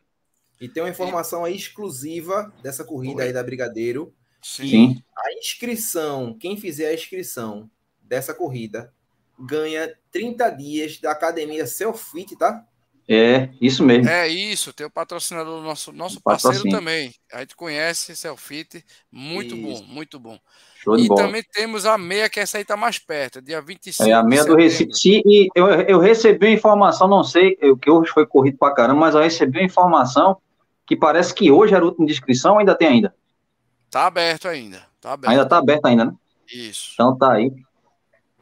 E tem uma informação aí exclusiva dessa corrida aí da Brigadeiro. Sim. A inscrição, quem fizer a inscrição dessa corrida, ganha 30 dias da academia Selfit, tá? É, isso mesmo. É isso, tem o patrocinador nosso, nosso parceiro também. A gente conhece Selfit, muito isso. bom, muito bom. Show e também temos a meia, que essa aí tá mais perto, dia 25 É a meia do Recife. E eu, eu recebi uma informação, não sei, eu, que hoje foi corrido pra caramba, mas eu recebi uma informação que parece que hoje era o último de inscrição, ainda tem ainda? Tá aberto ainda. Tá aberto. Ainda tá aberto ainda, né? Isso. Então tá aí.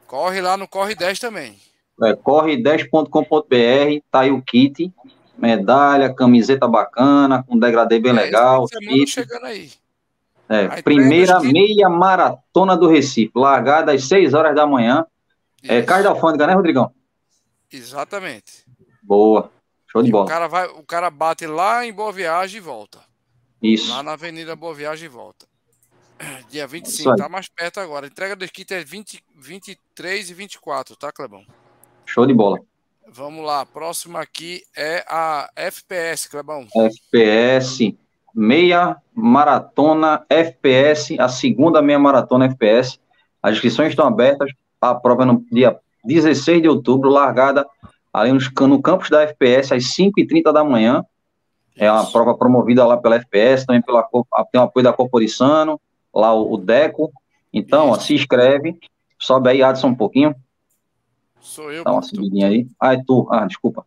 Corre lá no Corre 10 também. É, corre10.com.br, tá aí o kit, medalha, camiseta bacana, com degradê bem é, legal. chegando aí. É, primeira meia maratona do Recife, largada às 6 horas da manhã. É, Isso. É Cais da Alfândega, né, Rodrigão? Exatamente. Boa. Show de e bola. O cara, vai, o cara bate lá em Boa Viagem e volta. Isso. Lá na Avenida Boa Viagem e volta. [CLEARS THROAT] Dia 25, tá mais perto agora. A entrega do kit é 20, 23 e 24, tá, Clebão? Show de bola. Vamos lá, próxima aqui é a FPS, Clebão. FPS, meia maratona FPS, a segunda meia maratona FPS. As inscrições estão abertas, a prova é no dia 16 de outubro, largada ali no, no campus da FPS às 5h30 da manhã. É uma prova promovida lá pela FPS, também pela, tem o apoio da Corporissano, lá o, o Deco. Então, ó, se inscreve, sobe aí, Adson, um pouquinho. Sou eu. Dá uma subidinha aí. Ah, é tu. Ah, desculpa.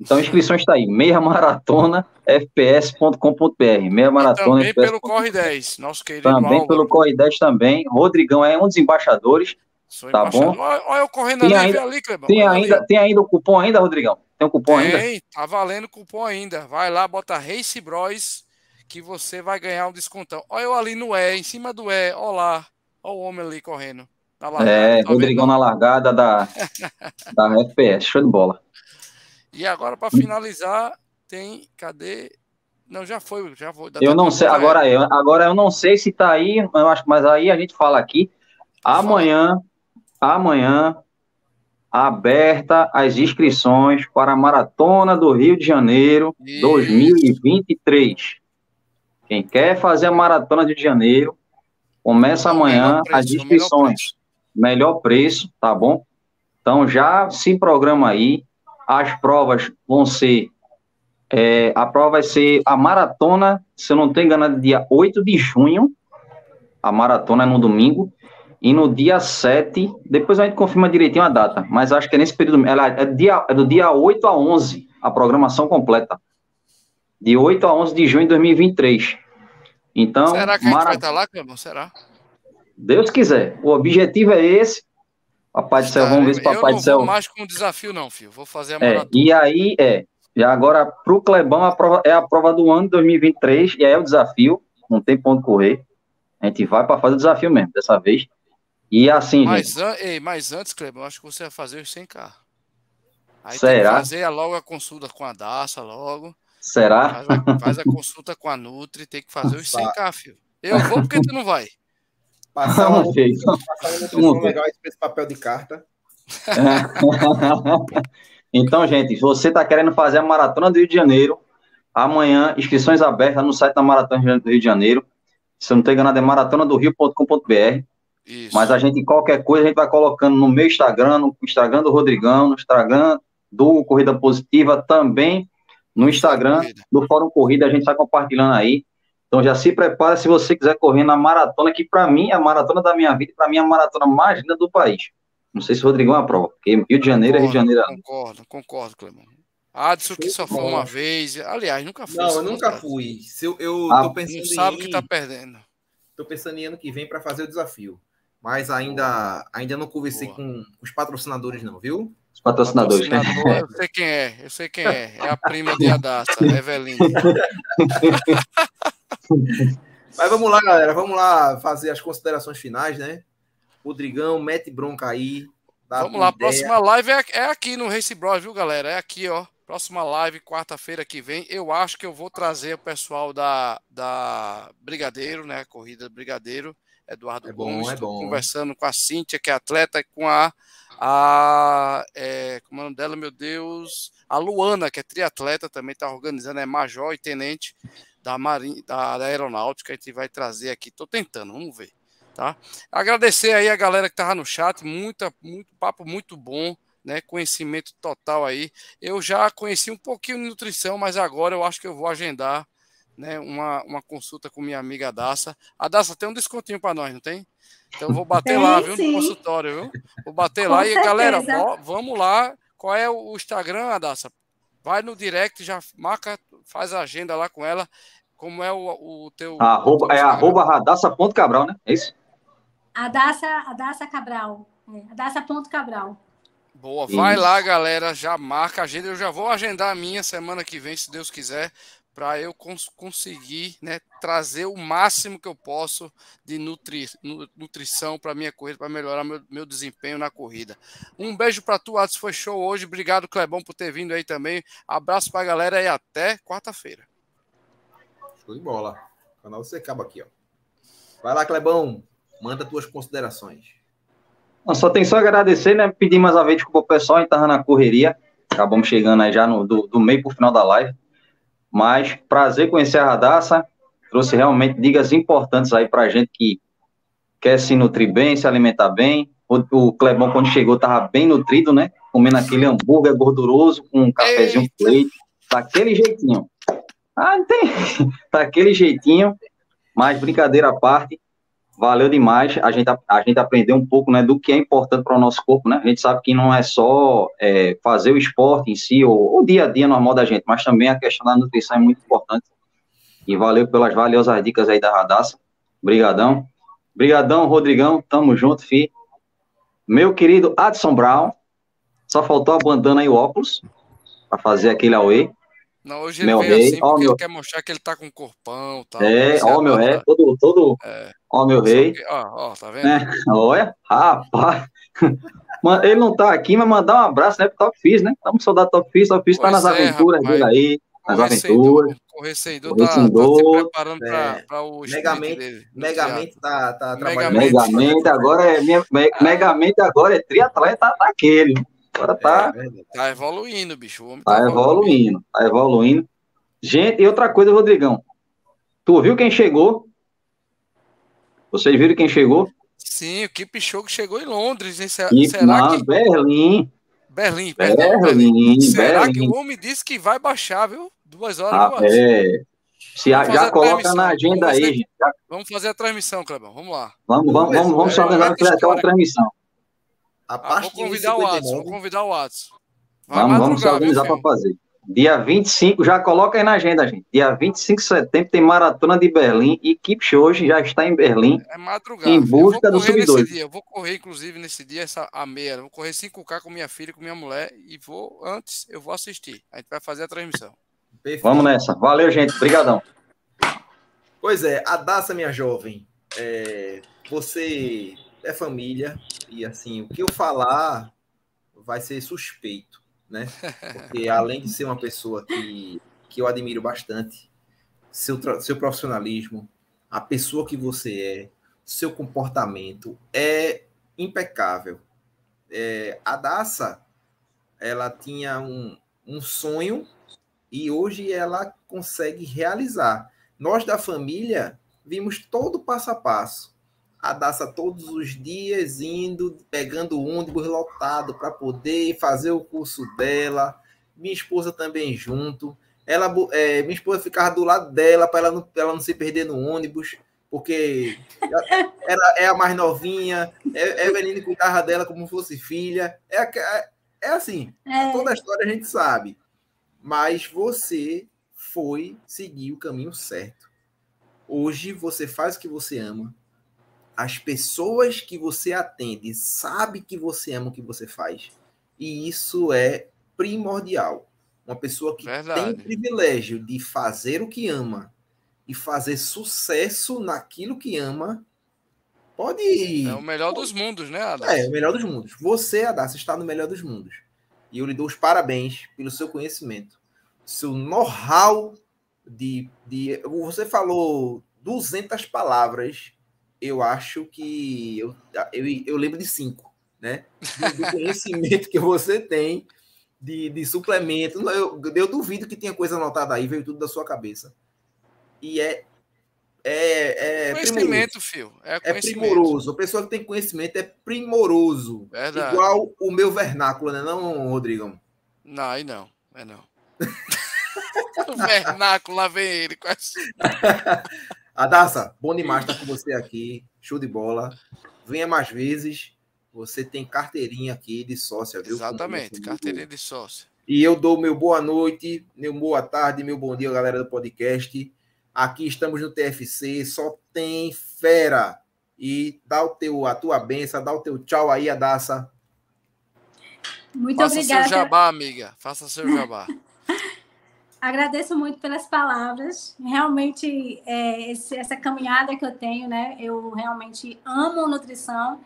Então, inscrição está aí, meia maratona fps.com.br, meia maratona também pelo Corre 10, nosso querido Também pelo Corre 10 também, Rodrigão é um dos embaixadores, Sou tá bom? Olha eu correndo tem ainda, ali, Clebão. Tem ainda, ali. tem ainda o cupom ainda, Rodrigão? Tem um cupom tem, ainda? Tem, tá valendo cupom ainda. Vai lá, bota Race Bros que você vai ganhar um descontão. Olha eu ali no E, em cima do E, olha lá. Olha o homem ali correndo. Largada, é, tá Rodrigão vendo? na largada da, [LAUGHS] da FPS, show de bola. E agora, para finalizar, tem. Cadê? Não, já foi, já foi. Eu não sei, agora eu, agora eu não sei se tá aí, eu acho, mas aí a gente fala aqui. Amanhã, amanhã, aberta as inscrições para a Maratona do Rio de Janeiro Isso. 2023. Quem quer fazer a Maratona de Janeiro, começa amanhã preço, as inscrições. Melhor preço. tá bom? Então já se programa aí. As provas vão ser. É, a prova vai ser a maratona, se eu não estou enganado, dia 8 de junho. A maratona é no domingo. E no dia 7, depois a gente confirma direitinho a data, mas acho que é nesse período. Ela é, dia, é do dia 8 a 11, a programação completa. De 8 a 11 de junho de 2023. Então. Será que a gente vai estar lá, Clebão? Será? Deus quiser. O objetivo é esse. Papai do céu, vamos ver se Papai do céu. Eu não mais com desafio, não, filho. Vou fazer a maratona. É, e aí, é. E agora, para o Clebão, a prova, é a prova do ano de 2023, e aí é o desafio. Não tem ponto correr. A gente vai para fazer o desafio mesmo, dessa vez. E assim, mas, gente... an... Ei, mas antes, Clebão, acho que você vai fazer os 100k. Aí Será? Fazer logo a consulta com a Daça, logo. Será? Faz a, faz a consulta com a Nutri, tem que fazer os 100k, filho. Eu vou porque tu não vai. Passar um, passar uma nutrição legal esse papel de carta. [LAUGHS] então, gente, se você está querendo fazer a Maratona do Rio de Janeiro, amanhã, inscrições abertas no site da Maratona do Rio de Janeiro. Se eu não estou enganado, é maratona do rio.com.br. Mas a gente, qualquer coisa, a gente vai colocando no meu Instagram, no Instagram do Rodrigão, no Instagram do Corrida Positiva, também no Instagram do Fórum Corrida, a gente vai compartilhando aí. Então já se prepara se você quiser correr na maratona, que para mim é a maratona da minha vida, para mim é a maratona mais linda do país. Não sei se o Rodrigão aprova, porque Rio de Janeiro concordo, é Rio de Janeiro. Concordo, concordo, Clemão. Adson que só foi uma vez. Aliás, nunca fui. Não, eu nunca fui. Se eu, eu ah, tô pensando não sabe em... que tá perdendo. Tô pensando em ano que vem para fazer o desafio mas ainda, ainda não conversei com os patrocinadores, não, viu? Os patrocinadores. Patrocinador, eu sei quem é, eu sei quem é. É a prima de Adassa, Evelina. [LAUGHS] [LAUGHS] mas vamos lá, galera, vamos lá fazer as considerações finais, né? Rodrigão, mete bronca aí. Vamos lá, ideia. próxima live é, é aqui no Race Bros, viu, galera? É aqui, ó. Próxima live, quarta-feira que vem. Eu acho que eu vou trazer o pessoal da, da Brigadeiro, né? Corrida Brigadeiro Eduardo é bom, Gomes, é bom. conversando com a Cíntia, que é atleta, e com a, a é, como é o nome dela, meu Deus, a Luana, que é triatleta, também está organizando, é major e tenente da, Marinha, da, da Aeronáutica, a gente vai trazer aqui, estou tentando, vamos ver. Tá? Agradecer aí a galera que estava no chat, muita, muito papo muito bom, né? Conhecimento total aí. Eu já conheci um pouquinho de nutrição, mas agora eu acho que eu vou agendar né, uma, uma consulta com minha amiga Daça. A Daça tem um descontinho para nós, não tem? Então vou bater tem, lá, viu, sim. no consultório, viu? Vou bater com lá certeza. e galera, ó, vamos lá. Qual é o Instagram, Adassa? Vai no direct, já marca, faz a agenda lá com ela. Como é o, o teu. Arroba, o teu é arroba radassa.cabral, né? É isso? Adassa, Adassa Cabral. É, Adassa.cabral. Boa, vai isso. lá, galera. Já marca a agenda. Eu já vou agendar a minha semana que vem, se Deus quiser para eu cons conseguir né, trazer o máximo que eu posso de nutri nutrição para minha corrida, para melhorar meu, meu, desempenho na corrida. Um beijo para tu, Adson, foi show hoje. Obrigado, Clebão, por ter vindo aí também. Abraço para a galera e até quarta-feira. Show de bola. O canal você acaba aqui, ó. Vai lá, Clebão, manda tuas considerações. só tem só agradecer, né? Pedir mais uma vez para o pessoal, a gente tava na correria. Acabamos chegando aí já no, do, do meio para o final da live. Mas prazer conhecer a Radassa, trouxe realmente dicas importantes aí para gente que quer se nutrir bem, se alimentar bem. O, o Clebão, quando chegou, estava bem nutrido, né? Comendo aquele hambúrguer gorduroso com um cafezinho Eita. leite, daquele jeitinho. Ah, não tem. [LAUGHS] daquele jeitinho, mas brincadeira à parte. Valeu demais. A gente, a gente aprendeu um pouco, né, do que é importante para o nosso corpo, né? A gente sabe que não é só é, fazer o esporte em si, ou o dia a dia normal da gente, mas também a questão da nutrição é muito importante. E valeu pelas valiosas dicas aí da Radassa. Obrigadão. Obrigadão, Rodrigão. Tamo junto, fi. Meu querido Adson Brown. Só faltou a bandana e o óculos para fazer aquele away. Não, hoje ele meu veio rei, assim porque meu... ele quer mostrar que ele tá com corpão. Tal, é, ó, meu rei, todo, todo, é. ó, meu rei. Que, ó, ó, tá vendo? É, [LAUGHS] olha, rapaz. [LAUGHS] ele não tá aqui, mas mandar um abraço, né, pro Top Fizz, né? Estamos soldado Top Fizz, Top Fizz tá nas é, aventuras rapaz. dele aí, nas aventuras. O Recendor tá, tá, se preparando é, para o Megamente, dele. Megamente tá, tá trabalhando. Megamente agora é, ah. Megamente agora é triatleta daquele. Agora tá. É, tá evoluindo, bicho. O homem tá, tá evoluindo, evoluindo, tá evoluindo. Gente, e outra coisa, Rodrigão. Tu viu quem chegou? Vocês viram quem chegou? Sim, o Keep Show que chegou em Londres. Hein? Será, não, que. Berlim. Berlim, perdão, Berlim. Berlim. Será Berlim. que o homem disse que vai baixar, viu? Duas horas. Ah, é. Se a, já coloca na agenda vamos fazer, aí, gente. Vamos fazer a transmissão, Clebão. Vamos lá. Vamos, vamos, vamos, vamos só fazer aquela transmissão. A ah, vou convidar o Watson, vou convidar o Watson. vamos, vamos se organizar para fazer. Dia 25, já coloca aí na agenda, gente. Dia 25 de setembro tem Maratona de Berlim e hoje já está em Berlim. É madrugada. Em busca do sub-2. Eu vou correr, inclusive, nesse dia, essa, a meia. vou correr 5K com minha filha, com minha mulher. E vou, antes, eu vou assistir. A gente vai fazer a transmissão. Perfeito. Vamos nessa. Valeu, gente. Obrigadão. Pois é, a Daça, minha jovem. É, você é família, e assim, o que eu falar vai ser suspeito, né? Porque [LAUGHS] além de ser uma pessoa que, que eu admiro bastante, seu, seu profissionalismo, a pessoa que você é, seu comportamento é impecável. É, a Daça, ela tinha um, um sonho e hoje ela consegue realizar. Nós da família vimos todo o passo a passo a Daça todos os dias indo, pegando o ônibus lotado para poder fazer o curso dela. Minha esposa também junto. Ela, é, minha esposa ficava do lado dela para ela não, ela não se perder no ônibus, porque ela é a mais novinha. É, Eveline cuidava dela como fosse filha. É, é, é assim, é. toda a história a gente sabe. Mas você foi seguir o caminho certo. Hoje você faz o que você ama, as pessoas que você atende sabe que você ama o que você faz. E isso é primordial. Uma pessoa que Verdade. tem o privilégio de fazer o que ama e fazer sucesso naquilo que ama, pode. É o melhor dos mundos, né, Adas? É, o melhor dos mundos. Você, Adas, está no melhor dos mundos. E eu lhe dou os parabéns pelo seu conhecimento, seu know-how de, de. Você falou 200 palavras eu acho que eu, eu, eu lembro de cinco, né? Do, do conhecimento que você tem de, de suplemento. Eu, eu duvido que tenha coisa anotada aí, veio tudo da sua cabeça. E é. É, é conhecimento, filho. É, é primoroso. A pessoa que tem conhecimento é primoroso. Verdade. Igual o meu vernáculo, né, não, Rodrigão? Não, aí não. É não. [LAUGHS] o vernáculo, lá vem ele. Quase. [LAUGHS] Adassa, bom demais estar com você aqui. Show de bola. Venha mais vezes. Você tem carteirinha aqui de sócia, viu? Exatamente, carteirinha de sócia. E eu dou meu boa noite, meu boa tarde, meu bom dia, galera do podcast. Aqui estamos no TFC, só tem fera. E dá o teu, a tua benção, dá o teu tchau aí, Adassa. Muito Faça obrigada. Faça seu jabá, amiga. Faça seu jabá. [LAUGHS] Agradeço muito pelas palavras. Realmente, é, esse, essa caminhada que eu tenho, né? Eu realmente amo nutrição.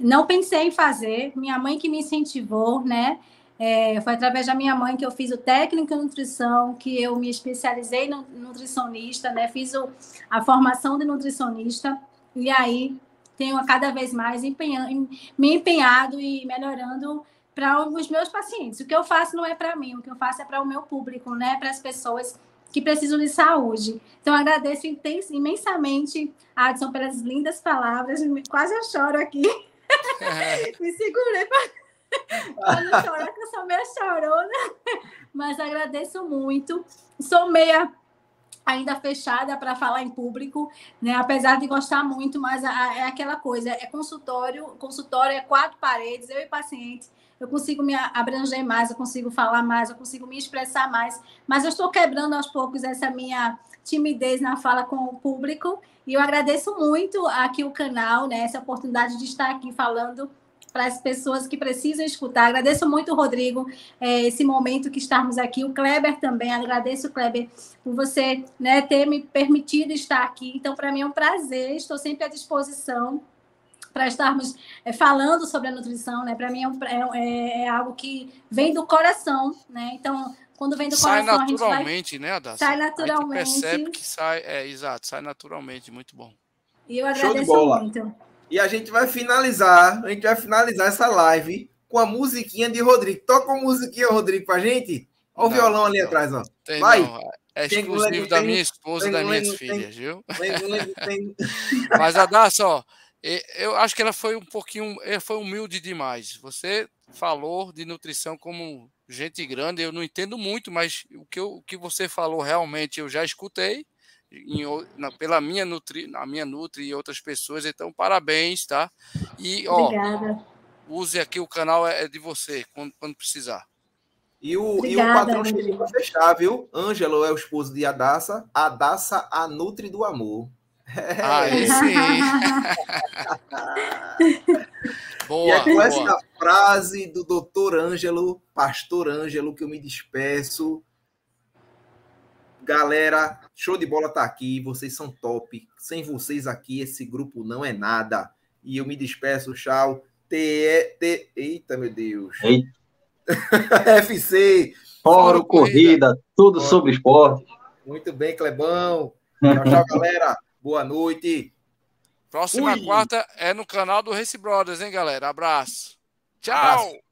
Não pensei em fazer. Minha mãe que me incentivou, né? É, foi através da minha mãe que eu fiz o técnico em nutrição, que eu me especializei no nutricionista, né? Fiz o, a formação de nutricionista. E aí, tenho cada vez mais empenhando, me empenhado e melhorando para os meus pacientes. O que eu faço não é para mim, o que eu faço é para o meu público, né? Para as pessoas que precisam de saúde. Então, agradeço imensamente a Adson pelas lindas palavras. Quase eu choro aqui. [LAUGHS] Me segurei para não chorar, porque eu sou meio chorona. Mas agradeço muito. Sou meia ainda fechada para falar em público, né? Apesar de gostar muito, mas é aquela coisa, é consultório, consultório é quatro paredes, eu e paciente, eu consigo me abranger mais, eu consigo falar mais, eu consigo me expressar mais, mas eu estou quebrando aos poucos essa minha timidez na fala com o público, e eu agradeço muito aqui o canal, né, essa oportunidade de estar aqui falando para as pessoas que precisam escutar. Agradeço muito, Rodrigo, é, esse momento que estamos aqui. O Kleber também, agradeço, Kleber, por você né, ter me permitido estar aqui. Então, para mim é um prazer, estou sempre à disposição para estarmos é, falando sobre a nutrição, né? Para mim é, um, é, é, algo que vem do coração, né? Então, quando vem do sai coração, naturalmente, vai... né, Adassa? Sai naturalmente. A gente percebe que sai, é, exato, sai naturalmente, muito bom. E eu agradeço muito. E a gente vai finalizar, a gente vai finalizar essa live com a musiquinha de Rodrigo. Toca uma musiquinha, Rodrigo, pra gente. Olha o violão ali não, atrás, ó. Tem vai. Não. É exclusivo da minha esposa e das minhas filhas, viu? [LAUGHS] Mas, Adassa, ó, eu acho que ela foi um pouquinho, eh, foi humilde demais. Você falou de nutrição como gente grande, eu não entendo muito, mas o que, eu, o que você falou realmente eu já escutei em, na, pela minha Nutri, na minha Nutri e outras pessoas. Então, parabéns, tá? E, ó, Obrigada. use aqui o canal é, é de você quando, quando precisar. E o, e o patrocínio para fechar, viu? Ângelo é o esposo de Adassa. Adassa, a Nutri do Amor. Aí sim. [LAUGHS] boa, e é com boa. essa frase do doutor Ângelo, pastor Ângelo, que eu me despeço. Galera, show de bola tá aqui, vocês são top. Sem vocês aqui, esse grupo não é nada. E eu me despeço, tchau. T, T, eita, meu Deus. Eita. FC. Fórum, corrida, corrida, tudo Fórum. sobre esporte. Muito bem, Clebão. Tchau, tchau, galera. Boa noite. Próxima Ui. quarta é no canal do Race Brothers, hein, galera? Abraço. Tchau. Abraço.